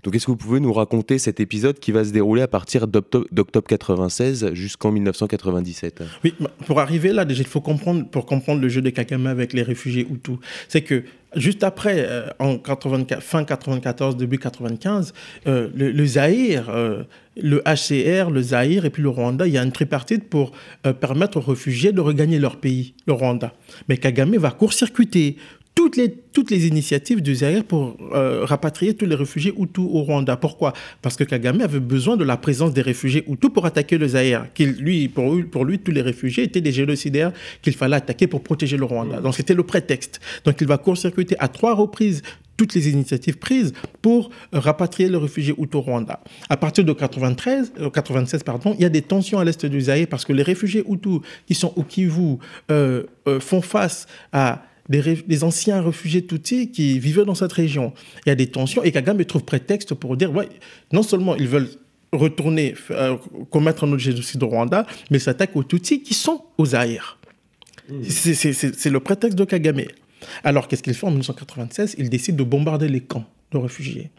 Donc est-ce que vous pouvez nous raconter cet épisode qui va se dérouler à partir d'octobre 96 jusqu'en 1997 Oui, pour arriver là, déjà, il faut comprendre, pour comprendre le jeu de Kagame avec les réfugiés Hutus, c'est que juste après, euh, en 84, fin 94, début 95, euh, le, le Zaïre, le HCR, le Zaïre et puis le Rwanda, il y a une tripartite pour permettre aux réfugiés de regagner leur pays, le Rwanda. Mais Kagame va court-circuiter toutes les, toutes les initiatives du Zaire pour euh, rapatrier tous les réfugiés Hutus au Rwanda. Pourquoi? Parce que Kagame avait besoin de la présence des réfugiés Hutus pour attaquer le Zaire. Lui, pour, pour lui, tous les réfugiés étaient des génocidaires qu'il fallait attaquer pour protéger le Rwanda. Donc c'était le prétexte. Donc il va court-circuiter à trois reprises toutes les initiatives prises pour euh, rapatrier les réfugiés Hutus au Rwanda. À partir de 93, 96, euh, pardon, il y a des tensions à l'est du Zaire parce que les réfugiés Hutus qui sont au Kivu font face à des, anciens réfugiés Tutsis qui vivaient dans cette région. Il y a des tensions et Kagame trouve prétexte pour dire, ouais, non seulement ils veulent retourner euh, commettre un autre génocide au Rwanda, mais s'attaquent aux Tutsis qui sont aux Zaïre. Mmh. C'est le prétexte de Kagame. Alors, qu'est-ce qu'il fait en 1996 Il décide de bombarder les camps de réfugiés.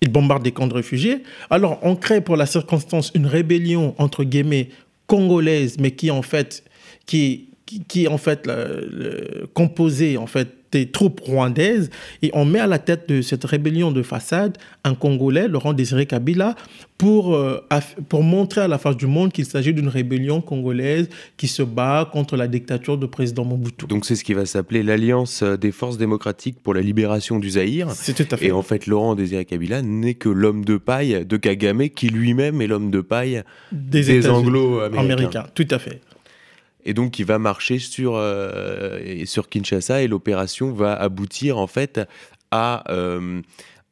Il bombarde des camps de réfugiés. Alors, on crée pour la circonstance une rébellion, entre guillemets, congolaise, mais qui, en fait, qui qui, est en fait le, composé en fait des troupes rwandaises et on met à la tête de cette rébellion de façade un Congolais, Laurent Désiré Kabila, pour, euh, pour montrer à la face du monde qu'il s'agit d'une rébellion congolaise qui se bat contre la dictature du président Mobutu. Donc c'est ce qui va s'appeler l'Alliance des forces démocratiques pour la libération du Zaïre. C'est tout à fait. Et en fait, Laurent Désiré Kabila n'est que l'homme de paille de Kagame qui lui-même est l'homme de paille des, des anglo-américains. Tout à fait et donc qui va marcher sur, euh, sur Kinshasa et l'opération va aboutir en fait à, euh,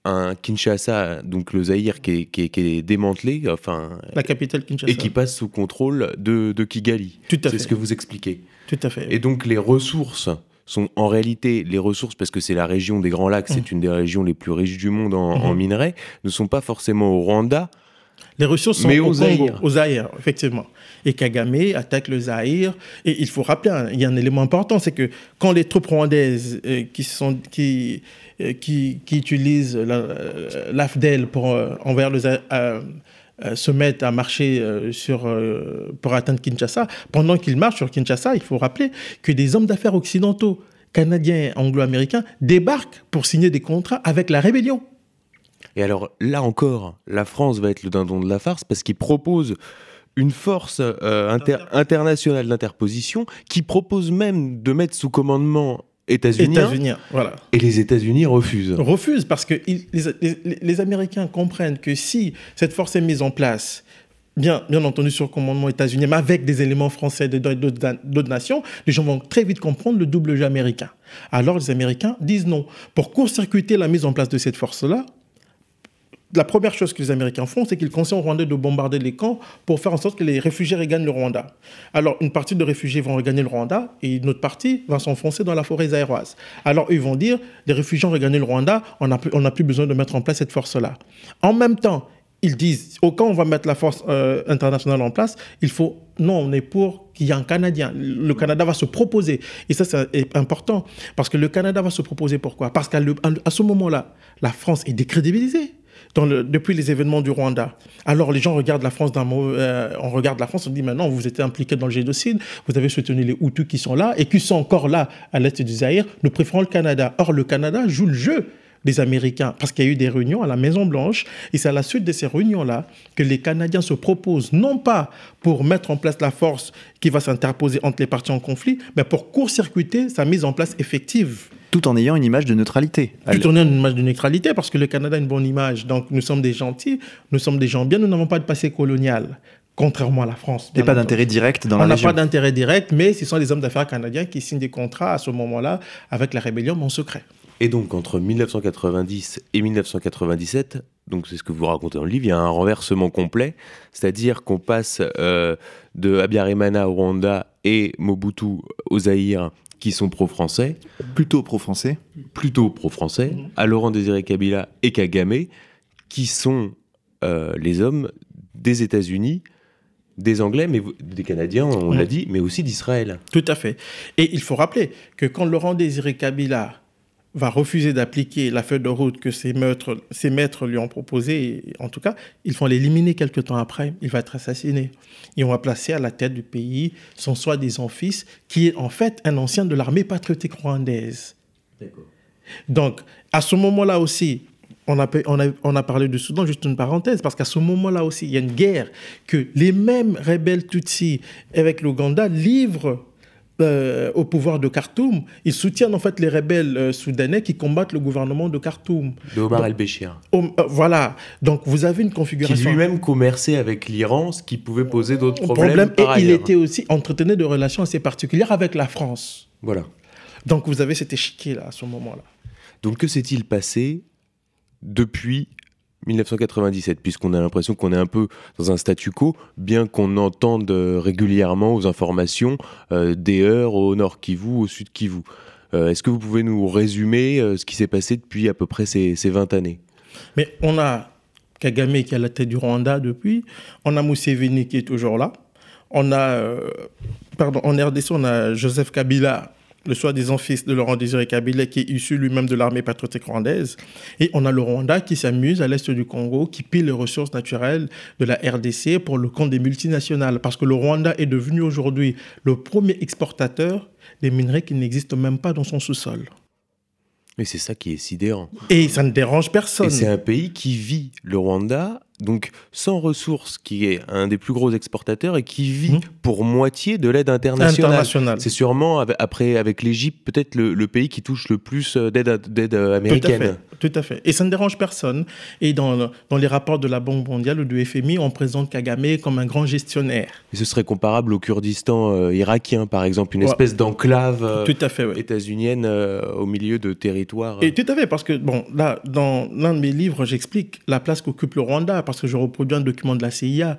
un Kinshasa, donc le Zaïre qui est, démantelé, enfin, la capitale Kinshasa, et qui passe sous contrôle de, Kigali. Tout à C'est ce que vous expliquez. Tout à fait. Et donc les ressources sont en réalité les ressources parce que c'est la région des Grands Lacs, c'est mmh. une des régions les plus riches du monde en, mmh. minerais, ne sont pas forcément au Rwanda. Les ressources sont au, Congo, au Zaïre, effectivement. Et Kagame attaque le Zaïre. Et il faut rappeler, il y a un élément important, c'est que quand les troupes rwandaises euh, qui sont qui euh, qui, qui utilisent euh, l'AFDEL pour envers le se mettent à marcher sur, pour atteindre Kinshasa. Pendant qu'ils marchent sur Kinshasa, il faut rappeler que des hommes d'affaires occidentaux, canadiens, anglo-américains, débarquent pour signer des contrats avec la rébellion. Et alors là encore, la France va être le dindon de la farce parce qu'il propose une force euh, internationale d'interposition qui propose même de mettre sous commandement États-Unis. voilà. Et les États-Unis refusent. Refusent parce que les, Américains comprennent que si cette force est mise en place, bien, bien entendu sur commandement États-Unis, mais avec des éléments français de d'autres nations, les gens vont très vite comprendre le double jeu américain. Alors les Américains disent non. Pour court-circuiter la mise en place de cette force-là, la première chose que les Américains font, c'est qu'ils conseillent aux Rwandais de bombarder les camps pour faire en sorte que les réfugiés regagnent le Rwanda. Alors, une partie de réfugiés vont regagner le Rwanda et une autre partie va s'enfoncer dans la forêt zaïroise. Alors, ils vont dire, les réfugiés ont regagné le Rwanda, on n'a plus, besoin de mettre en place cette force-là. En même temps, ils disent, au cas où on va mettre la force euh, internationale en place, il faut, non, on est pour qu'il y ait un Canadien. Le Canada va se proposer. Et ça, c'est important. Parce que le Canada va se proposer pourquoi? Parce qu'à ce moment-là, la France est décrédibilisée depuis les événements du Rwanda. Alors les gens regardent la France euh, on regarde la France, on dit maintenant vous êtes impliqué dans le génocide, vous avez soutenu les Hutus qui sont là et qui sont encore là à l'est du Zaïre, nous préférons le Canada. Or le Canada joue le jeu des Américains, parce qu'il y a eu des réunions à la Maison-Blanche, et c'est à la suite de ces réunions-là que les Canadiens se proposent, non pas pour mettre en place la force qui va s'interposer entre les parties en conflit, mais pour court-circuiter sa mise en place effective tout en ayant une image de neutralité. Tout en ayant une image de neutralité, parce que le Canada a une bonne image. Donc nous sommes des gentils, nous sommes des gens bien, nous n'avons pas de passé colonial, contrairement à la France. Et pas d'intérêt direct dans la région. On n'a pas d'intérêt direct, mais ce sont les hommes d'affaires canadiens qui signent des contrats à ce moment-là avec la rébellion, mais en secret. Et donc entre 1990 et 1997, donc c'est ce que vous racontez dans le livre, il y a un renversement complet, c'est-à-dire qu'on passe euh, de Abiyarimana au Rwanda et Mobutu au Zaïre qui sont pro-français. Plutôt pro-français. Plutôt pro-français. Mhm. À Laurent Désiré Kabila et Kagame, qui sont euh, les hommes des États-Unis, des Anglais, mais des Canadiens, on l'a dit, mais aussi d'Israël. Tout à fait. Et il faut rappeler que quand Laurent Désiré Kabila va refuser d'appliquer la feuille de route que ses maîtres, ses maîtres lui ont proposée, en tout cas, ils vont l'éliminer quelques temps après, il va être assassiné. Et on va placer à la tête du pays son soi-disant fils, qui est en fait un ancien de l'armée patriotique rwandaise. Donc, à ce moment-là aussi, on a, on, a, on a, parlé du Soudan, juste une parenthèse, parce qu'à ce moment-là aussi, il y a une guerre que les mêmes rebelles Tutsis avec l'Ouganda livrent euh, au pouvoir de Khartoum, ils soutiennent en fait les rebelles euh, soudanais qui combattent le gouvernement de Khartoum. De Omar el-Béchir. Euh, voilà. Donc vous avez une configuration. Qui lui-même commerçait avec l'Iran, ce qui pouvait poser d'autres problèmes. et il était aussi entretenait de relations assez particulières avec la France. Voilà. Donc vous avez cet échiquier là à ce moment-là. Donc que s'est-il passé depuis 1997, puisqu'on a l'impression qu'on est un peu dans un statu quo, bien qu'on entende régulièrement aux informations euh, des heures au nord Kivu, au sud Kivu. Euh, est-ce que vous pouvez nous résumer euh, ce qui s'est passé depuis à peu près ces, ces 20 années? Mais on a Kagame qui est à la tête du Rwanda depuis, on a Museveni qui est toujours là, on a, pardon, en RDC, on a Joseph Kabila le soi-disant fils de Laurent Désiré Kabila, qui est issu lui-même de l'armée patriotique rwandaise. Et on a le Rwanda qui s'amuse à l'est du Congo, qui pille les ressources naturelles de la RDC pour le compte des multinationales. Parce que le Rwanda est devenu aujourd'hui le premier exportateur des minerais qui n'existent même pas dans son sous-sol. Mais c'est ça qui est sidérant. Et ça ne dérange personne. Et c'est un pays qui vit, le Rwanda, donc sans ressources, qui est un des plus gros exportateurs et qui vit mmh. pour moitié de l'aide internationale. C'est sûrement, après, avec l'Égypte, peut-être le, pays qui touche le plus d'aide américaine. Tout à fait. Et ça ne dérange personne. Et dans, dans les rapports de la Banque mondiale ou du FMI, on présente Kagame comme un grand gestionnaire. Et ce serait comparable au Kurdistan euh, irakien, par exemple, une espèce d'enclave euh, tout à fait, états-unienne euh, au milieu de territoires. Et tout à fait, parce que, bon, là, dans l'un de mes livres, j'explique la place qu'occupe le Rwanda, parce que je reproduis un document de la CIA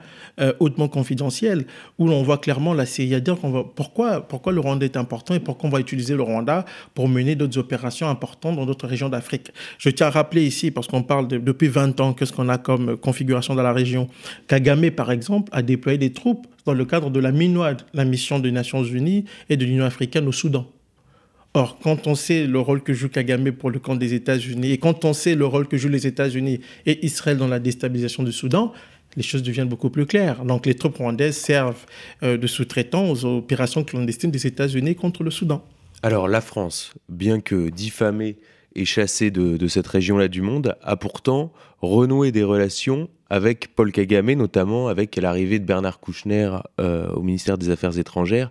hautement confidentiel, où l'on voit clairement la CIA dire qu'on va, pourquoi, le Rwanda est important et pourquoi on va utiliser le Rwanda pour mener d'autres opérations importantes dans d'autres régions d'Afrique. Je tiens à rappeler ici, parce qu'on parle depuis 20 ans, qu'est-ce qu'on a comme configuration dans la région. Kagame, par exemple, a déployé des troupes dans le cadre de la MINUAD, la mission des Nations Unies et de l'Union africaine au Soudan. Or, quand on sait le rôle que joue Kagame pour le camp des États-Unis et quand on sait le rôle que jouent les États-Unis et Israël dans la déstabilisation du Soudan, les choses deviennent beaucoup plus claires. Donc, les troupes rwandaises servent euh, de sous-traitants aux opérations clandestines des États-Unis contre le Soudan. Alors, la France, bien que diffamée et chassée de, cette région-là du monde, a pourtant renoué des relations avec Paul Kagame, notamment avec l'arrivée de Bernard Kouchner euh, au ministère des Affaires étrangères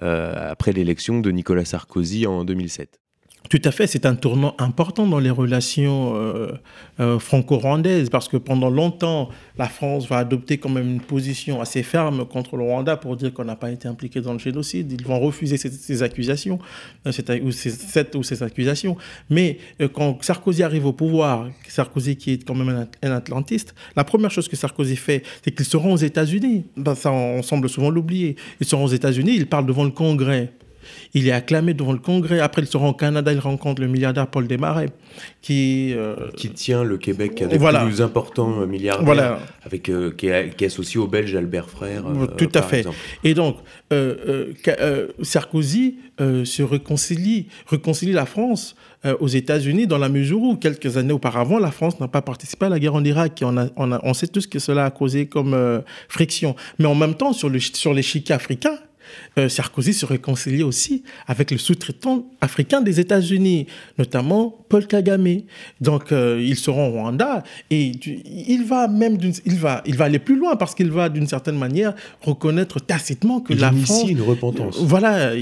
après l'élection de Nicolas Sarkozy en 2007. Tout à fait, c'est un tournant important dans les relations euh, euh, franco-rwandaises parce que pendant longtemps, la France va adopter quand même une position assez ferme contre le Rwanda pour dire qu'on n'a pas été impliqué dans le génocide. Ils vont refuser ces, accusations, euh, ou ces, accusations. Mais quand Sarkozy arrive au pouvoir, Sarkozy qui est quand même un, atlantiste, la première chose que Sarkozy fait, c'est qu'il se rend aux États-Unis. Ben, ça, on semble souvent l'oublier. Il se rend aux États-Unis, il parle devant le Congrès. Il est acclamé devant le Congrès. Après, il se rend au Canada, il rencontre le milliardaire Paul Desmarais, qui... Euh, qui tient le Québec avec voilà. plus important milliardaire, voilà. avec, euh, qui, est, associé au Belge Albert Frère. Euh, Tout à fait. Et donc, Sarkozy se réconcilie, réconcilie la France aux États-Unis dans la mesure où, quelques années auparavant, la France n'a pas participé à la guerre en Irak. Et on, a, on, a, on sait tout ce que cela a causé comme friction. Mais en même temps, sur l'échiquier sur africain, euh, Sarkozy se réconciliait aussi avec le sous-traitant africain des États-Unis, notamment Paul Kagame. Donc, euh, il se rend au Rwanda et il va même il va, il va aller plus loin parce qu'il va d'une certaine manière reconnaître tacitement que la France. une repentance. Euh, voilà,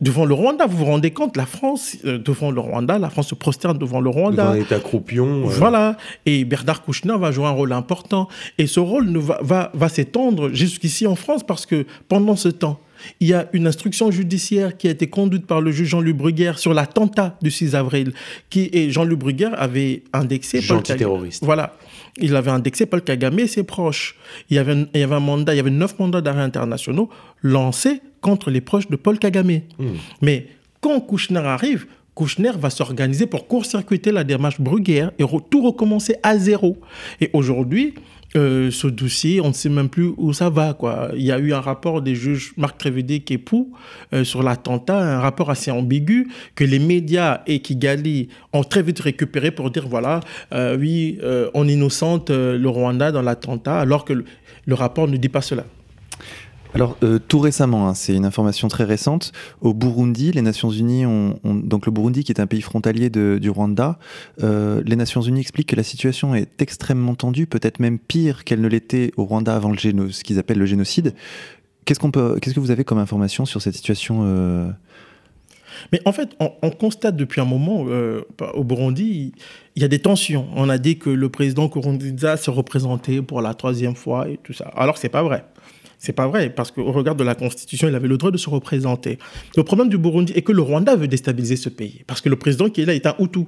devant le Rwanda, vous vous rendez compte, la France, devant le Rwanda, la France se prosterne devant le Rwanda. Devant un État croupion. Voilà, et Bernard Kouchner va jouer un rôle important. Et ce rôle ne va, va, va s'étendre jusqu'ici en France parce que pendant ce temps, il y a une instruction judiciaire qui a été conduite par le juge Jean-Luc Bruguière sur l'attentat du 6 avril, qui et Jean-Luc Bruguière avait indexé terroriste. Voilà. Il avait indexé Paul Kagame et ses proches. Il y avait, il y avait un mandat, il y avait neuf mandats d'arrêt internationaux lancés contre les proches de Paul Kagame. Hmm. Mais quand Kouchner arrive, Kouchner va s'organiser pour court-circuiter la démarche Bruguière et tout recommencer à zéro. Et aujourd'hui, euh, ce dossier, on ne sait même plus où ça va. Il y a eu un rapport des juges Marc Trévédé et Pou euh, sur l'attentat, un rapport assez ambigu que les médias et Kigali ont très vite récupéré pour dire voilà, euh, oui, on innocente le Rwanda dans l'attentat, alors que le rapport ne dit pas cela. Alors, euh, tout récemment, hein, c'est une information très récente, au Burundi, les Nations Unies ont, donc le Burundi qui est un pays frontalier du Rwanda, euh, les Nations Unies expliquent que la situation est extrêmement tendue, peut-être même pire qu'elle ne l'était au Rwanda avant le géno, ce qu'ils appellent le génocide. Qu'est-ce qu'on peut, qu'est-ce que vous avez comme information sur cette situation euh? Mais en fait, on, constate depuis un moment au Burundi, il y a des tensions. On a dit que le président Nkurunziza se représentait pour la troisième fois et tout ça. Alors c'est pas vrai. C'est pas vrai, parce qu'au regard de la Constitution, il avait le droit de se représenter. Le problème du Burundi est que le Rwanda veut déstabiliser ce pays, parce que le président qui est là est un Hutu.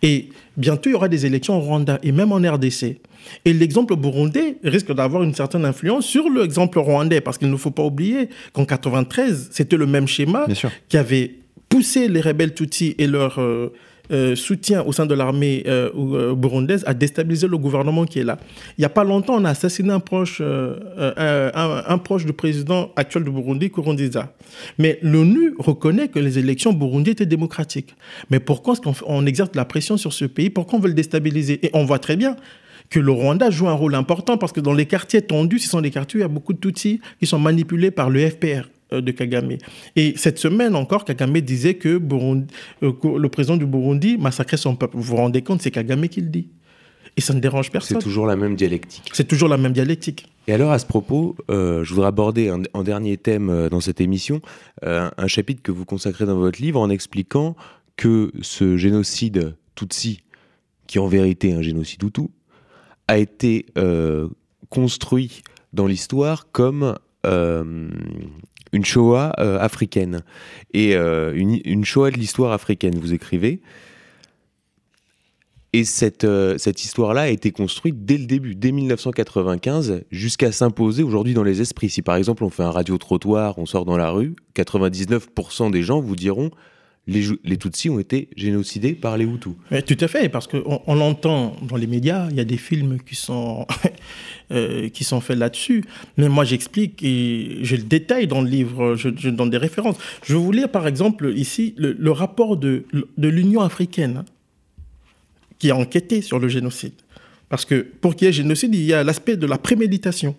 Et bientôt, il y aura des élections au Rwanda et même en RDC. Et l'exemple burundais risque d'avoir une certaine influence sur l'exemple rwandais, parce qu'il ne faut pas oublier qu'en 93, c'était le même schéma qui avait poussé les rebelles Tutsis et leurs euh, euh, soutien au sein de l'armée euh, euh, burundaise à déstabiliser le gouvernement qui est là. Il n'y a pas longtemps, on a assassiné un proche, un, proche du président actuel du Burundi, Kurundiza. Mais l'ONU reconnaît que les élections Burundi étaient démocratiques. Mais pourquoi est-ce qu'on exerce la pression sur ce pays? Pourquoi on veut le déstabiliser? Et on voit très bien que le Rwanda joue un rôle important parce que dans les quartiers tendus, ce sont des quartiers où il y a beaucoup de Tutsis qui sont manipulés par le FPR. Euh, de Kagame. Et cette semaine encore, Kagame disait que, euh, le président du Burundi massacrait son peuple. Vous vous rendez compte, c'est Kagame qui le dit. Et ça ne dérange personne. C'est toujours la même dialectique. C'est toujours la même dialectique. Et alors, à ce propos, euh, je voudrais aborder en, dernier thème euh, dans cette émission euh, un chapitre que vous consacrez dans votre livre en expliquant que ce génocide Tutsi, qui est en vérité un génocide Hutu, a été construit dans l'histoire comme une Shoah africaine. Et une, une Shoah de l'histoire africaine, vous écrivez. Et cette, euh, cette histoire-là a été construite dès le début, dès 1995, jusqu'à s'imposer aujourd'hui dans les esprits. Si par exemple on fait un radio-trottoir, on sort dans la rue, 99% des gens vous diront les, les Tutsis ont été génocidés par les Hutus. tout à fait, parce qu'on on l'entend dans les médias, il y a des films qui sont, euh, qui sont faits là-dessus. Mais moi, j'explique et je le détaille dans le livre, je, donne des références. Je vous lire, par exemple, ici, le, rapport de, de l'Union africaine qui a enquêté sur le génocide. Parce que pour qu'il y ait génocide, il y a l'aspect de la préméditation.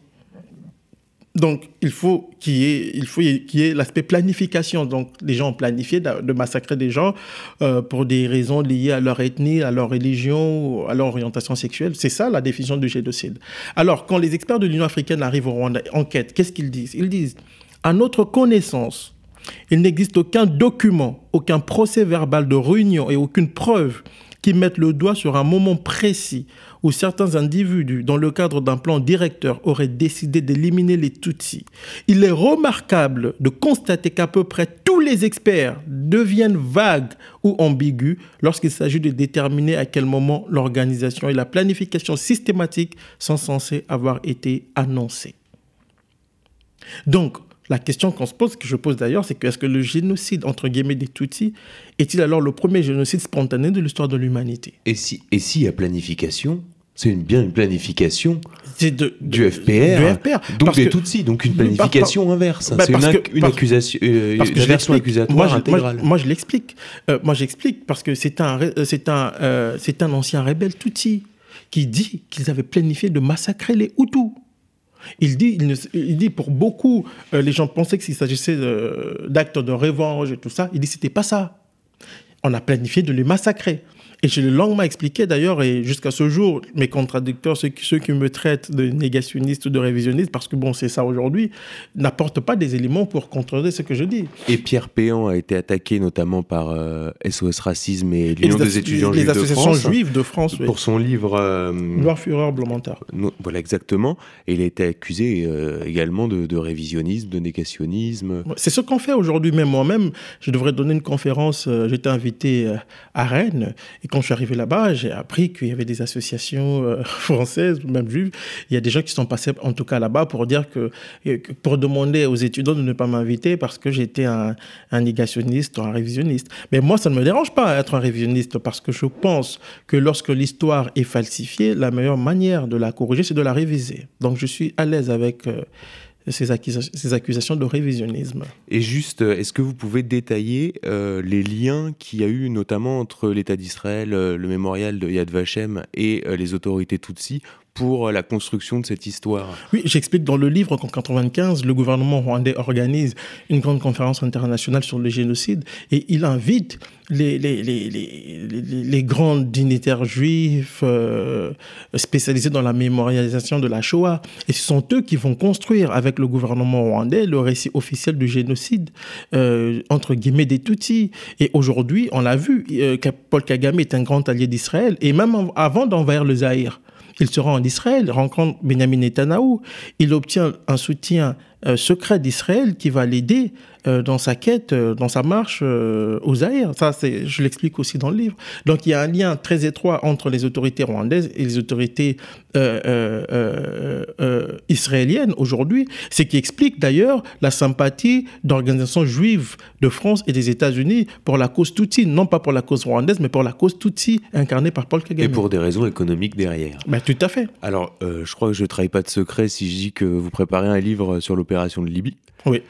Donc, il faut qu'il y ait, l'aspect planification. Donc, les gens ont planifié de, massacrer des gens euh, pour des raisons liées à leur ethnie, à leur religion, à leur orientation sexuelle. C'est ça la définition du génocide. Alors, quand les experts de l'Union africaine arrivent au Rwanda, enquêtent, qu'est-ce qu'ils disent? Ils disent, à notre connaissance, il n'existe aucun document, aucun procès verbal de réunion et aucune preuve qui mettent le doigt sur un moment précis où certains individus, dans le cadre d'un plan directeur, auraient décidé d'éliminer les Tutsis. Il est remarquable de constater qu'à peu près tous les experts deviennent vagues ou ambigus lorsqu'il s'agit de déterminer à quel moment l'organisation et la planification systématique sont censées avoir été annoncées. Donc, la question qu'on se pose, que je pose d'ailleurs, c'est que est-ce que le génocide, entre guillemets, des Tutsis, est-il alors le premier génocide spontané de l'histoire de l'humanité? Et s'il si, et y a planification c'est une, bien une planification de, du FPR, donc des Tutsis, donc une planification inverse. c'est une, accusation, euh, une version accusatoire moi, je, intégrale. Moi, je l'explique. Euh, moi, j'explique parce que c'est un, c'est un, euh, c'est un ancien rebelle Tutsi qui dit qu'ils avaient planifié de massacrer les Hutus. Il dit, il, dit pour beaucoup, euh, les gens pensaient que s'il s'agissait d'actes de, revanche et tout ça, il dit c'était pas ça. On a planifié de les massacrer. Et je l'ai longuement expliqué d'ailleurs, et jusqu'à ce jour, mes contradicteurs, ceux qui, ceux qui me traitent de négationniste ou de révisionniste, parce que bon, c'est ça aujourd'hui, n'apportent pas des éléments pour contredire ce que je dis. Et Pierre Péan a été attaqué notamment par SOS euh, Racisme et l'Union des étudiants juifs de France. Les associations juives de France, Pour son livre. Euh, Noir Fureur Blomentard. voilà, exactement. Et il a été accusé euh, également de, de, révisionnisme, de négationnisme. C'est ce qu'on fait aujourd'hui, même moi-même. Je devrais donner une conférence, j'étais invité à Rennes, et quand je suis arrivé là-bas, j'ai appris qu'il y avait des associations euh, françaises, même juives. Il y a des gens qui sont passés, en tout cas là-bas, pour dire que, pour demander aux étudiants de ne pas m'inviter parce que j'étais un, négationniste ou un révisionniste. Mais moi, ça ne me dérange pas d'être un révisionniste parce que je pense que lorsque l'histoire est falsifiée, la meilleure manière de la corriger, c'est de la réviser. Donc, je suis à l'aise avec euh, ces, accusations de révisionnisme. Et juste, euh, est-ce que vous pouvez détailler euh, les liens qu'il y a eu notamment entre l'État d'Israël, euh, le mémorial de Yad Vashem et les autorités Tutsi pour la construction de cette histoire Oui, j'explique dans le livre qu'en 1995, le gouvernement rwandais organise une grande conférence internationale sur le génocide et il invite les, les grands dignitaires juifs euh, spécialisés dans la mémorialisation de la Shoah. Et ce sont eux qui vont construire avec le gouvernement rwandais le récit officiel du génocide, euh, entre guillemets, des Tutsis. Et aujourd'hui, on l'a vu, euh, Paul Kagame est un grand allié d'Israël et même avant d'envahir le Zaïre, il se rend en Israël, rencontre Benjamin Netanyahu, il obtient un soutien euh, secret d'Israël qui va l'aider dans sa quête, euh, dans sa marche aux Zaïre. Ça, c'est, je l'explique aussi dans le livre. Donc, il y a un lien très étroit entre les autorités rwandaises et les autorités israéliennes aujourd'hui, ce qui explique d'ailleurs la sympathie d'organisations juives de France et des États-Unis pour la cause Tutsi, non pas pour la cause rwandaise, mais pour la cause Tutsi incarnée par Paul Kagame. Et pour des raisons économiques derrière. Ben, tout à fait. Alors, je crois que je ne trahis pas de secret si je dis que vous préparez un livre sur l'opération de Libye. Oui.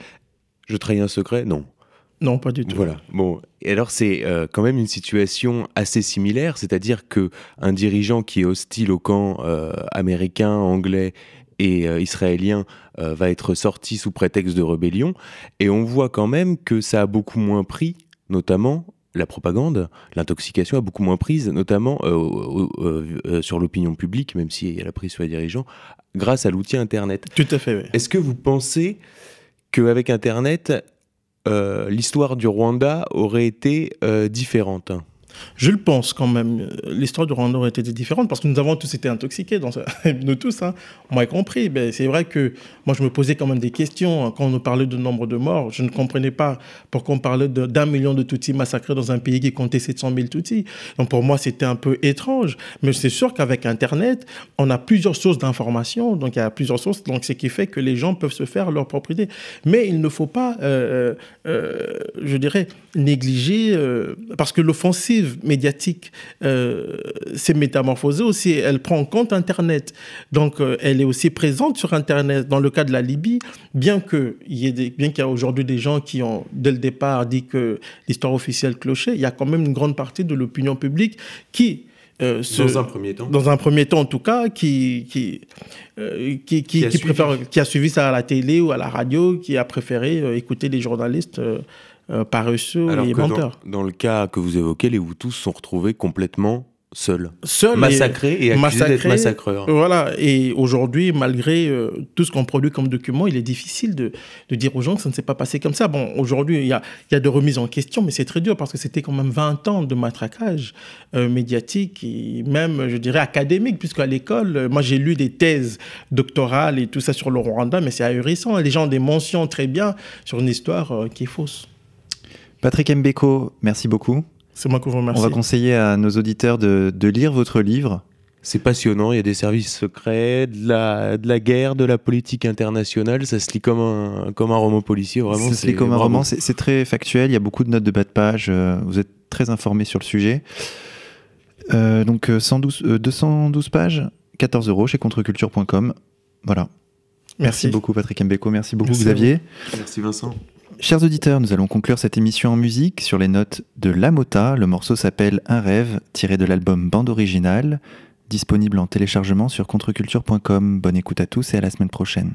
Je trahis un secret Non. Non, pas du tout. Voilà. Bon, et alors c'est euh, quand même une situation assez similaire, c'est-à-dire que un dirigeant qui est hostile au camp euh, américain, anglais et euh, israélien va être sorti sous prétexte de rébellion, et on voit quand même que ça a beaucoup moins pris, notamment la propagande, l'intoxication a beaucoup moins prise, notamment sur l'opinion publique, même si elle a pris sur les dirigeants, grâce à l'outil Internet. Tout à fait, oui. Est-ce que vous pensez qu'avec Internet, l'histoire du Rwanda aurait été différente je le pense quand même. L'histoire du Rwanda aurait été différente parce que nous avons tous été intoxiqués, nous tous, hein, moi y compris. Ben, c'est vrai que moi, je me posais quand même des questions quand on nous parlait de nombre de morts. Je ne comprenais pas pourquoi on parlait d'un million de Tutsis massacrés dans un pays qui comptait 700 000 Tutsis. Donc pour moi, c'était un peu étrange. Mais c'est sûr qu'avec Internet, on a plusieurs sources d'informations. Donc il y a plusieurs sources. Donc ce qui fait que les gens peuvent se faire leur propre idée. Mais il ne faut pas, euh, euh, je dirais, négliger, euh, parce que l'offensive médiatique euh, s'est métamorphosée aussi. Elle prend en compte Internet. Donc, euh, elle est aussi présente sur Internet. Dans le cas de la Libye, bien qu'il y ait, bien qu'il y a aujourd'hui des gens qui ont, dès le départ, dit que l'histoire officielle clochait, il y a quand même une grande partie de l'opinion publique qui euh, dans un premier temps Dans un premier temps, en tout cas, qui, qui, qui, qui, a préfère, qui, a suivi ça à la télé ou à la radio, qui a préféré écouter les journalistes euh, paresseux et menteurs. Dans, dans, le cas que vous évoquez, les Hutus sont retrouvés complètement seuls. Seuls. Massacrés et, accusés d'être massacreurs. Voilà. Et aujourd'hui, malgré euh, tout ce qu'on produit comme document, il est difficile de, de, dire aux gens que ça ne s'est pas passé comme ça. Bon, aujourd'hui, il y a, y a de remises en question, mais c'est très dur parce que c'était quand même 20 ans de matraquage euh, médiatique et même, je dirais, académique, puisqu'à l'école, euh, moi, j'ai lu des thèses doctorales et tout ça sur le Rwanda, mais c'est ahurissant. Les gens ont des mentions très bien sur une histoire qui est fausse. Patrick Mbeko, merci beaucoup. C'est moi qui vous remercie. On va conseiller à nos auditeurs de, lire votre livre. C'est passionnant, il y a des services secrets, de la, de la guerre, de la politique internationale, ça se lit comme un, comme un roman policier, vraiment. Ça se lit comme un roman, c'est très factuel, il y a beaucoup de notes de bas de page, euh, vous êtes très informé sur le sujet. Euh, donc 112, euh, 212 pages, 14 euros chez contreculture.com. Voilà. Merci. beaucoup Patrick Mbeko, merci beaucoup Xavier. Merci Vincent. Chers auditeurs, nous allons conclure cette émission en musique sur les notes de La Mota. Le morceau s'appelle Un rêve, tiré de l'album Bande originale, disponible en téléchargement sur contreculture.com. Bonne écoute à tous et à la semaine prochaine.